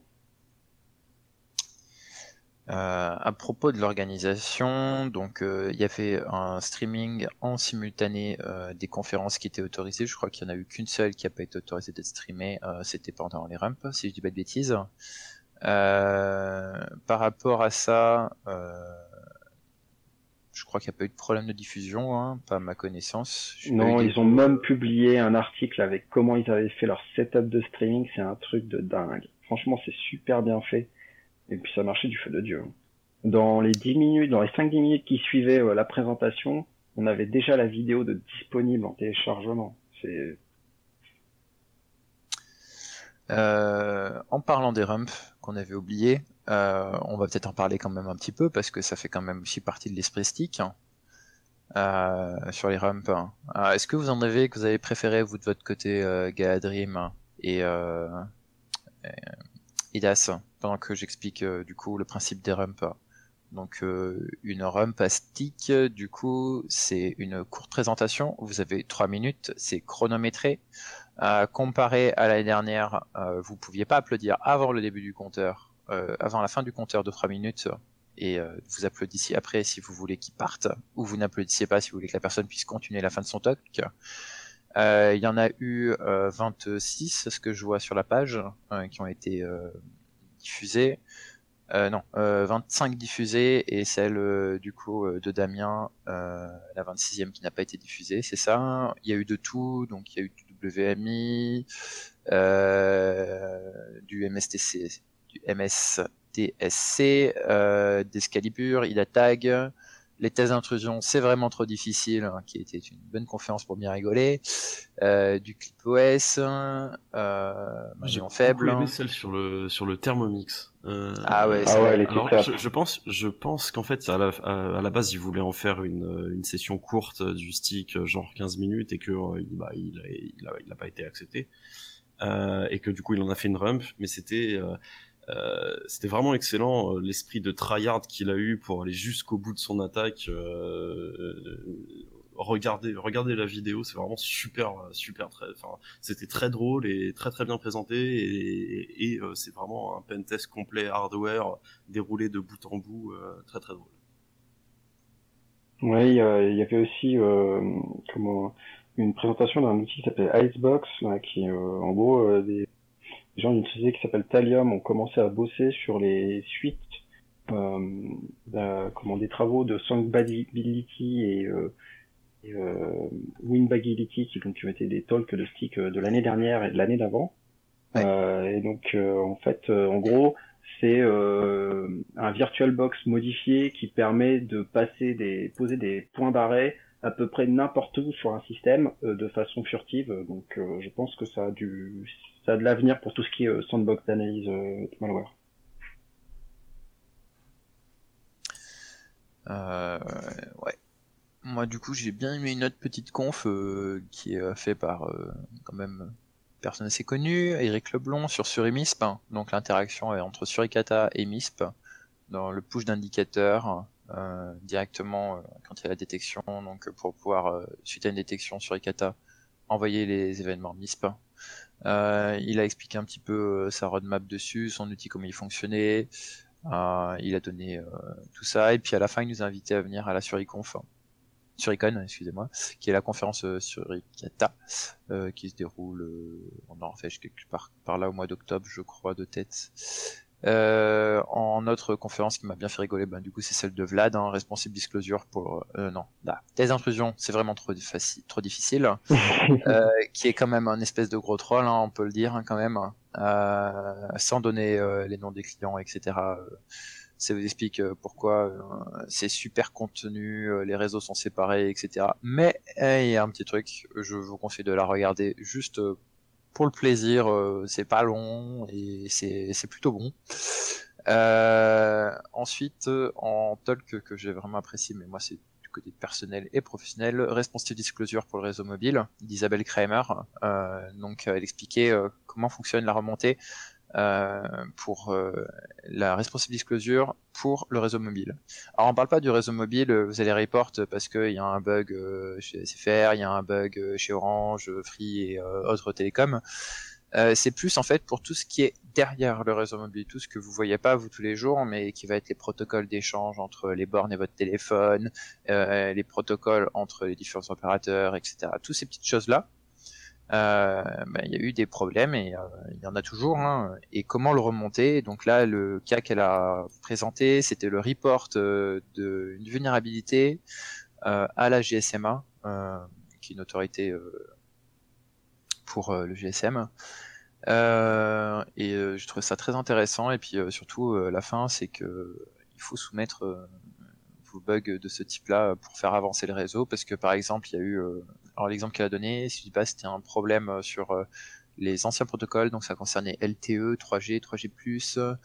Euh, à propos de l'organisation, donc il y avait un streaming en simultané euh, des conférences qui étaient autorisées. Je crois qu'il y en a eu qu'une seule qui n'a pas été autorisée d'être streamée. C'était pendant les rumps, si je dis pas de bêtises. par rapport à ça, je crois qu'il n'y a pas eu de problème de diffusion, hein, pas à ma connaissance. Non, ils ont même publié un article avec comment ils avaient fait leur setup de streaming. C'est un truc de dingue. Franchement, c'est super bien fait. Et puis ça marchait du feu de Dieu. Dans les 10 minutes, dans les 5-10 minutes qui suivaient euh, la présentation, on avait déjà la vidéo de disponible en téléchargement. C'est euh, en parlant des rumps qu'on avait oublié, euh, on va peut-être en parler quand même un petit peu parce que ça fait quand même aussi partie de l'esprit stick hein, sur les rumps. Hein. Est-ce que vous en avez que vous avez préféré vous de votre côté euh, Gaadrim et, Idas? Pendant que j'explique du coup le principe des rumps donc une rump à stick, du coup, c'est une courte présentation. Vous avez trois minutes, c'est chronométré. comparé à l'année dernière, vous pouviez pas applaudir avant le début du compteur euh, avant la fin du compteur de 3 minutes et euh, vous applaudissiez après si vous voulez qu'il parte, ou vous n'applaudissiez pas si vous voulez que la personne puisse continuer la fin de son talk. Euh, il y en a eu 26, ce que je vois sur la page, qui ont été diffusées. non, 25 diffusées et celle du coup de Damien, la 26e qui n'a pas été diffusée, c'est ça. Il y a eu de tout, donc il y a eu du WMI, du MSTC, du MSTSC, euh, d'Escalibur, Idatag, les thèses d'intrusion, c'est vraiment trop difficile, hein, qui était une bonne conférence pour bien rigoler. Euh, du ClipOS, euh, J'ai faible. aimé celle sur le sur le Thermomix. Euh, ah ouais, ah ouais je, je, pense, je pense qu'en fait, à la, à, la, base, ils voulaient en faire une, une session courte du stick, genre 15 minutes, et que bah, il, a, il, a, il a pas été accepté, euh, et que du coup, il en a fait une rump, mais c'était euh, c'était vraiment excellent l'esprit de tryhard qu'il a eu pour aller jusqu'au bout de son attaque regardez, regardez la vidéo, c'est vraiment super, super très, enfin, c'était très drôle et très très bien présenté et, et, euh, c'est vraiment un pentest complet hardware déroulé de bout en bout, euh, très très drôle. Oui, il y avait aussi euh, comment une présentation d'un outil qui s'appelle Icebox, là, qui en gros des, gens d'une société qui s'appelle Thallium ont commencé à bosser sur les suites euh, comment des travaux de Soundability et euh, euh, Winbagility qui donc été des talks de stick euh, de l'année dernière et de l'année d'avant. Euh, et donc euh, en fait, en gros, c'est un virtual box modifié qui permet de passer des poser des points d'arrêt à peu près n'importe où sur un système de façon furtive. Donc je pense que ça a du ça a de l'avenir pour tout ce qui est sandbox d'analyse de malware. Euh, ouais. Moi, du coup, j'ai bien aimé une autre petite conf euh, qui est euh, fait par euh, quand même personne assez connue, Eric Leblon sur Surimisp. Hein. Donc l'interaction entre Suricata et MISP dans le push d'indicateurs directement quand il y a la détection. Donc pour pouvoir suite à une détection Suricata envoyer les événements MISP. Il a expliqué un petit peu sa roadmap dessus, son outil comment il fonctionnait. il a donné tout ça et puis à la fin il nous a invités à venir à la Suriconf Suricon, excusez-moi, qui est la conférence euh, sur Icata, euh, qui se déroule euh, en Norvège quelque part par là au mois d'octobre, je crois, de tête. Euh, en autre conférence qui m'a bien fait rigoler, ben, du coup c'est celle de Vlad, hein, Responsive Disclosure pour euh, non, là, des intrusions, c'est vraiment trop difficile, [LAUGHS] euh, qui est quand même un espèce de gros troll, hein, on peut le dire hein, quand même, sans donner les noms des clients, etc ça vous explique euh, pourquoi euh, c'est super contenu, euh, les réseaux sont séparés, etc. Mais il y a un petit truc, je vous conseille de la regarder juste pour le plaisir, c'est pas long et c'est plutôt bon. ensuite, en talk que j'ai vraiment apprécié, mais moi c'est du côté personnel et professionnel, Responsive Disclosure pour le réseau mobile d'Isabelle Kramer. donc elle expliquait comment fonctionne la remontée euh, pour euh, la responsive disclosure pour le réseau mobile. Alors on parle pas du réseau mobile, euh, vous allez report parce qu'il y a un bug chez SFR, il y a un bug chez Orange, Free et autres télécoms. Euh, c'est plus en fait pour tout ce qui est derrière le réseau mobile, tout ce que vous voyez pas vous tous les jours, mais qui va être les protocoles d'échange entre les bornes et votre téléphone, euh, les protocoles entre les différents opérateurs, etc. Toutes ces petites choses là, euh, ben, il y a eu des problèmes et euh, il y en a toujours. Hein. Et comment le remonter? Donc là, le cas qu'elle a présenté, c'était le report euh, d'une vulnérabilité à la GSMA, qui est une autorité pour le GSM. Euh, et je trouve ça très intéressant. Et puis surtout, la fin, c'est que il faut soumettre vos bugs de ce type-là pour faire avancer le réseau, parce que par exemple, il y a eu alors l'exemple qu'elle a donné, si je dis pas, c'était un problème euh, sur euh, les anciens protocoles, donc ça concernait LTE, 3G, 3G+,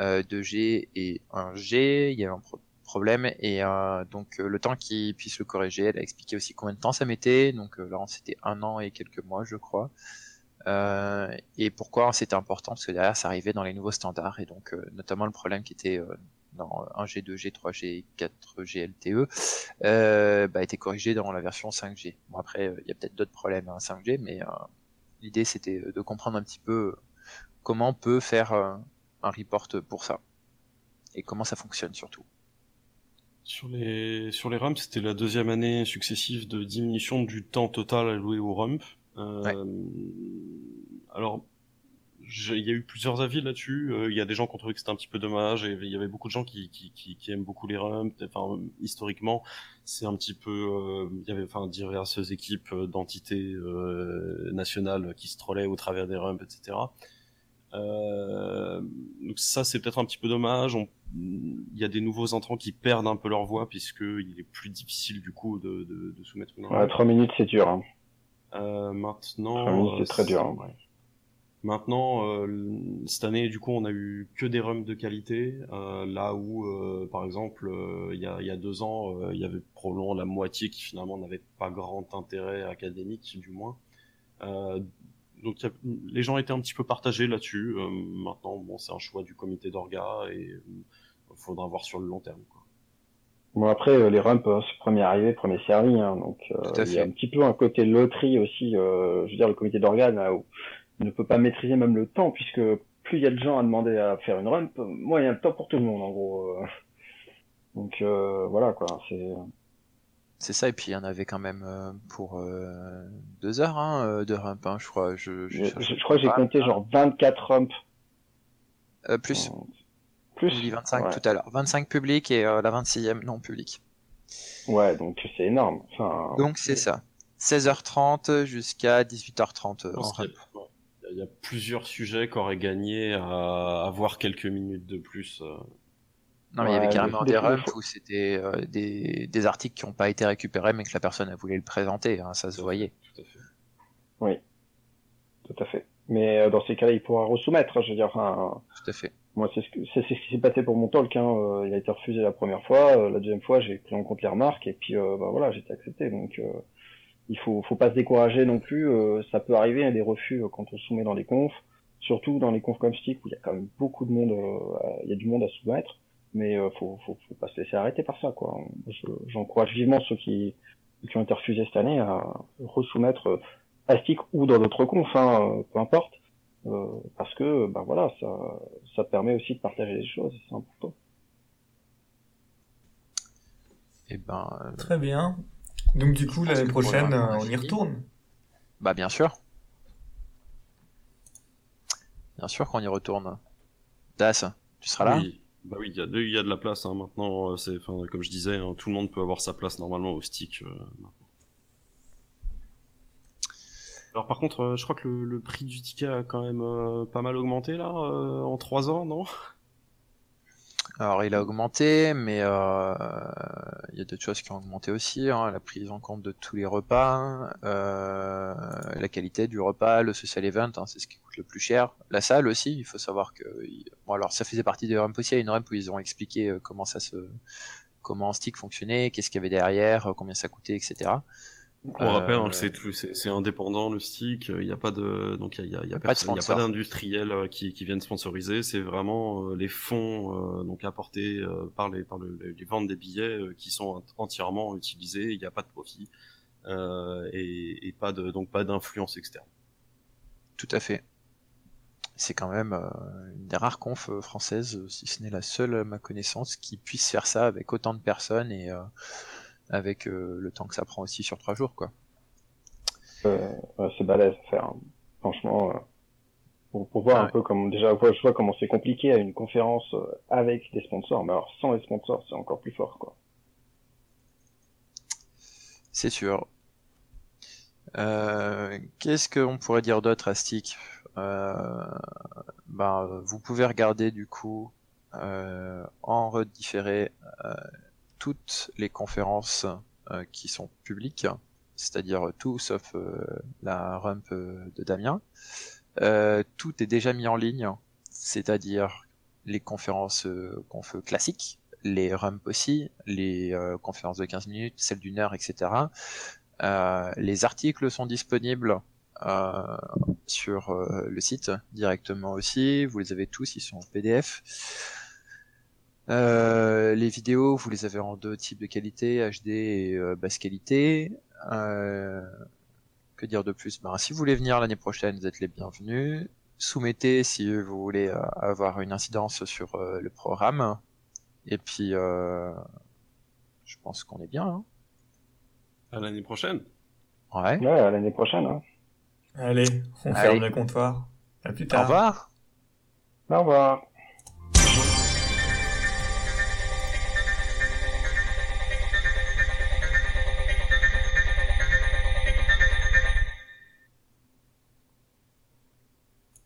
euh, 2G et 1G. Il y avait un problème et euh, donc le temps qu'il puisse le corriger, elle a expliqué aussi combien de temps ça mettait. Donc là, c'était un an et quelques mois, je crois. et pourquoi c'était important? Parce que derrière, ça arrivait dans les nouveaux standards et donc notamment le problème qui était dans 1G, 2G, 3G, 4G LTE, euh, bah, a été corrigé dans la version 5G. Bon après, euh, il y a peut-être d'autres problèmes en 5G, mais euh, l'idée c'était de comprendre un petit peu comment on peut faire un report pour ça et comment ça fonctionne surtout. Sur les sur les c'était la deuxième année successive de diminution du temps total alloué au rump. Euh, Alors il y a eu plusieurs avis là-dessus. Euh, il y a des gens qui ont trouvé que c'était un petit peu dommage, et il y avait beaucoup de gens qui, qui, qui, qui aiment beaucoup les rumps. Enfin, historiquement, c'est un petit peu, euh, il y avait enfin diverses équipes d'entités euh, nationales qui se trollaient au travers des rumps, etc. donc ça, c'est peut-être un petit peu dommage. Il y a des nouveaux entrants qui perdent un peu leur voix puisque il est plus difficile du coup de, de, de soumettre une. Ouais, trois minutes, c'est dur. Hein. maintenant, c'est très dur. Hein. Maintenant, euh, cette année, du coup, on a eu que des rums de qualité, euh, là où, euh, par exemple, il y a, y, a, deux ans, il y avait probablement la moitié qui finalement n'avait pas grand intérêt académique, du moins. donc les gens étaient un petit peu partagés là-dessus. maintenant, bon, c'est un choix du comité d'orga et il faudra voir sur le long terme. Quoi. Bon après les rumps c'est premier arrivé premier servi hein, donc il y a un petit peu un côté loterie aussi je veux dire le comité d'organes où ne peut pas maîtriser même le temps, puisque plus il y a de gens à demander à faire une run, moins il y a le temps pour tout le monde, en gros. Euh. Donc euh, voilà, quoi. C'est... C'est ça, et puis il y en avait quand même euh, pour deux heures hein, de rump, hein, je crois. Je, je, je, crois que j'ai compté genre 24 rumps. plus. plus. J'ai 25 tout à l'heure. 25 publics et la 26e non public. Ouais, donc c'est énorme. Enfin, donc c'est ça. 16h30 jusqu'à 18h30 en rump il y a plusieurs sujets qui auraient gagné à avoir quelques minutes de plus. Euh. Non, mais il y avait carrément des, rumps où c'était euh, des, des, articles qui n'ont pas été récupérés, mais que la personne a voulu le présenter, hein, ça se voyait. Tout à fait. Oui, tout à fait. Mais euh, dans ces cas-là, il pourra resoumettre, je veux dire. Tout à fait. Moi, c'est ce, ce, qui s'est passé pour mon talk. Hein. il a été refusé la première fois. la deuxième fois, j'ai pris en compte les remarques, et puis bah, voilà, j'ai été accepté. Donc, il faut, faut pas se décourager non plus. Euh, ça peut arriver à des refus euh, quand on soumet dans les confs, surtout dans les confs comme Stick où il y a quand même beaucoup de monde, euh, il y a du monde à soumettre. Mais faut, faut, faut pas se laisser arrêter par ça, quoi. J'encourage vivement ceux qui, qui ont été refusés cette année à resoumettre à Stick ou dans d'autres confs, hein, peu importe, parce que ben voilà, ça, ça permet aussi de partager les choses, c'est important. Et eh ben, Très bien. Donc du coup, l'année prochaine, on y retourne Bah bien sûr. Bien sûr qu'on y retourne. Das, tu seras là oui. Bah oui, il y, a de, y a de la place hein. maintenant. Euh, c'est, comme je disais, hein, tout le monde peut avoir sa place normalement au stick. Euh, Alors par contre, euh, je crois que le, le, prix du ticket a quand même pas mal augmenté là en trois ans, non? Alors il a augmenté, mais euh, il y a d'autres choses qui ont augmenté aussi. Hein, la prise en compte de tous les repas, euh, la qualité du repas, le social event, hein, c'est ce qui coûte le plus cher. La salle aussi, il faut savoir que bon alors ça faisait partie des ramps aussi. Il y a une ramp où ils ont expliqué euh, comment ça se comment stick fonctionnait, qu'est-ce qu'il y avait derrière, combien ça coûtait, etc. On rappelle que c'est c'est indépendant le stick. Il n'y a pas de donc il y a, y a, personne, pas d'industriel euh, qui, qui viennent sponsoriser. C'est vraiment euh, les fonds euh, donc apportés par les par le, les ventes des billets qui sont entièrement utilisés. Il n'y a pas de profit et, et, pas de donc pas d'influence externe. Tout à fait. C'est quand même une des rares confs françaises, si ce n'est la seule à ma connaissance, qui puisse faire ça avec autant de personnes et avec euh, le temps que ça prend aussi sur trois jours, quoi. Euh, c'est balèze à faire, hein. franchement. Euh, pour, voir un peu comme déjà je vois comment c'est compliqué à une conférence avec des sponsors, mais alors sans les sponsors, c'est encore plus fort, quoi. C'est sûr. Qu'est-ce qu'on pourrait dire d'autre à Stick? Bah, Vous pouvez regarder du coup en redifféré toutes les conférences euh, qui sont publiques, c'est-à-dire tout sauf euh, la rump euh, de Damien. tout est déjà mis en ligne, c'est-à-dire les conférences fait classiques, les rumps aussi, les conférences de 15 minutes, celles d'une heure, etc. les articles sont disponibles sur le site directement aussi. Vous les avez tous, ils sont en PDF. Euh, les vidéos, vous les avez en deux types de qualité, HD et euh, basse qualité. Euh, que dire de plus? Ben, Si vous voulez venir l'année prochaine, vous êtes les bienvenus. Soumettez si vous voulez avoir une incidence sur le programme. Et puis, je pense qu'on est bien. Hein. À l'année prochaine Ouais. Ouais, à l'année prochaine. Hein. Allez, on ferme le comptoir. À plus tard. Au revoir. Au revoir.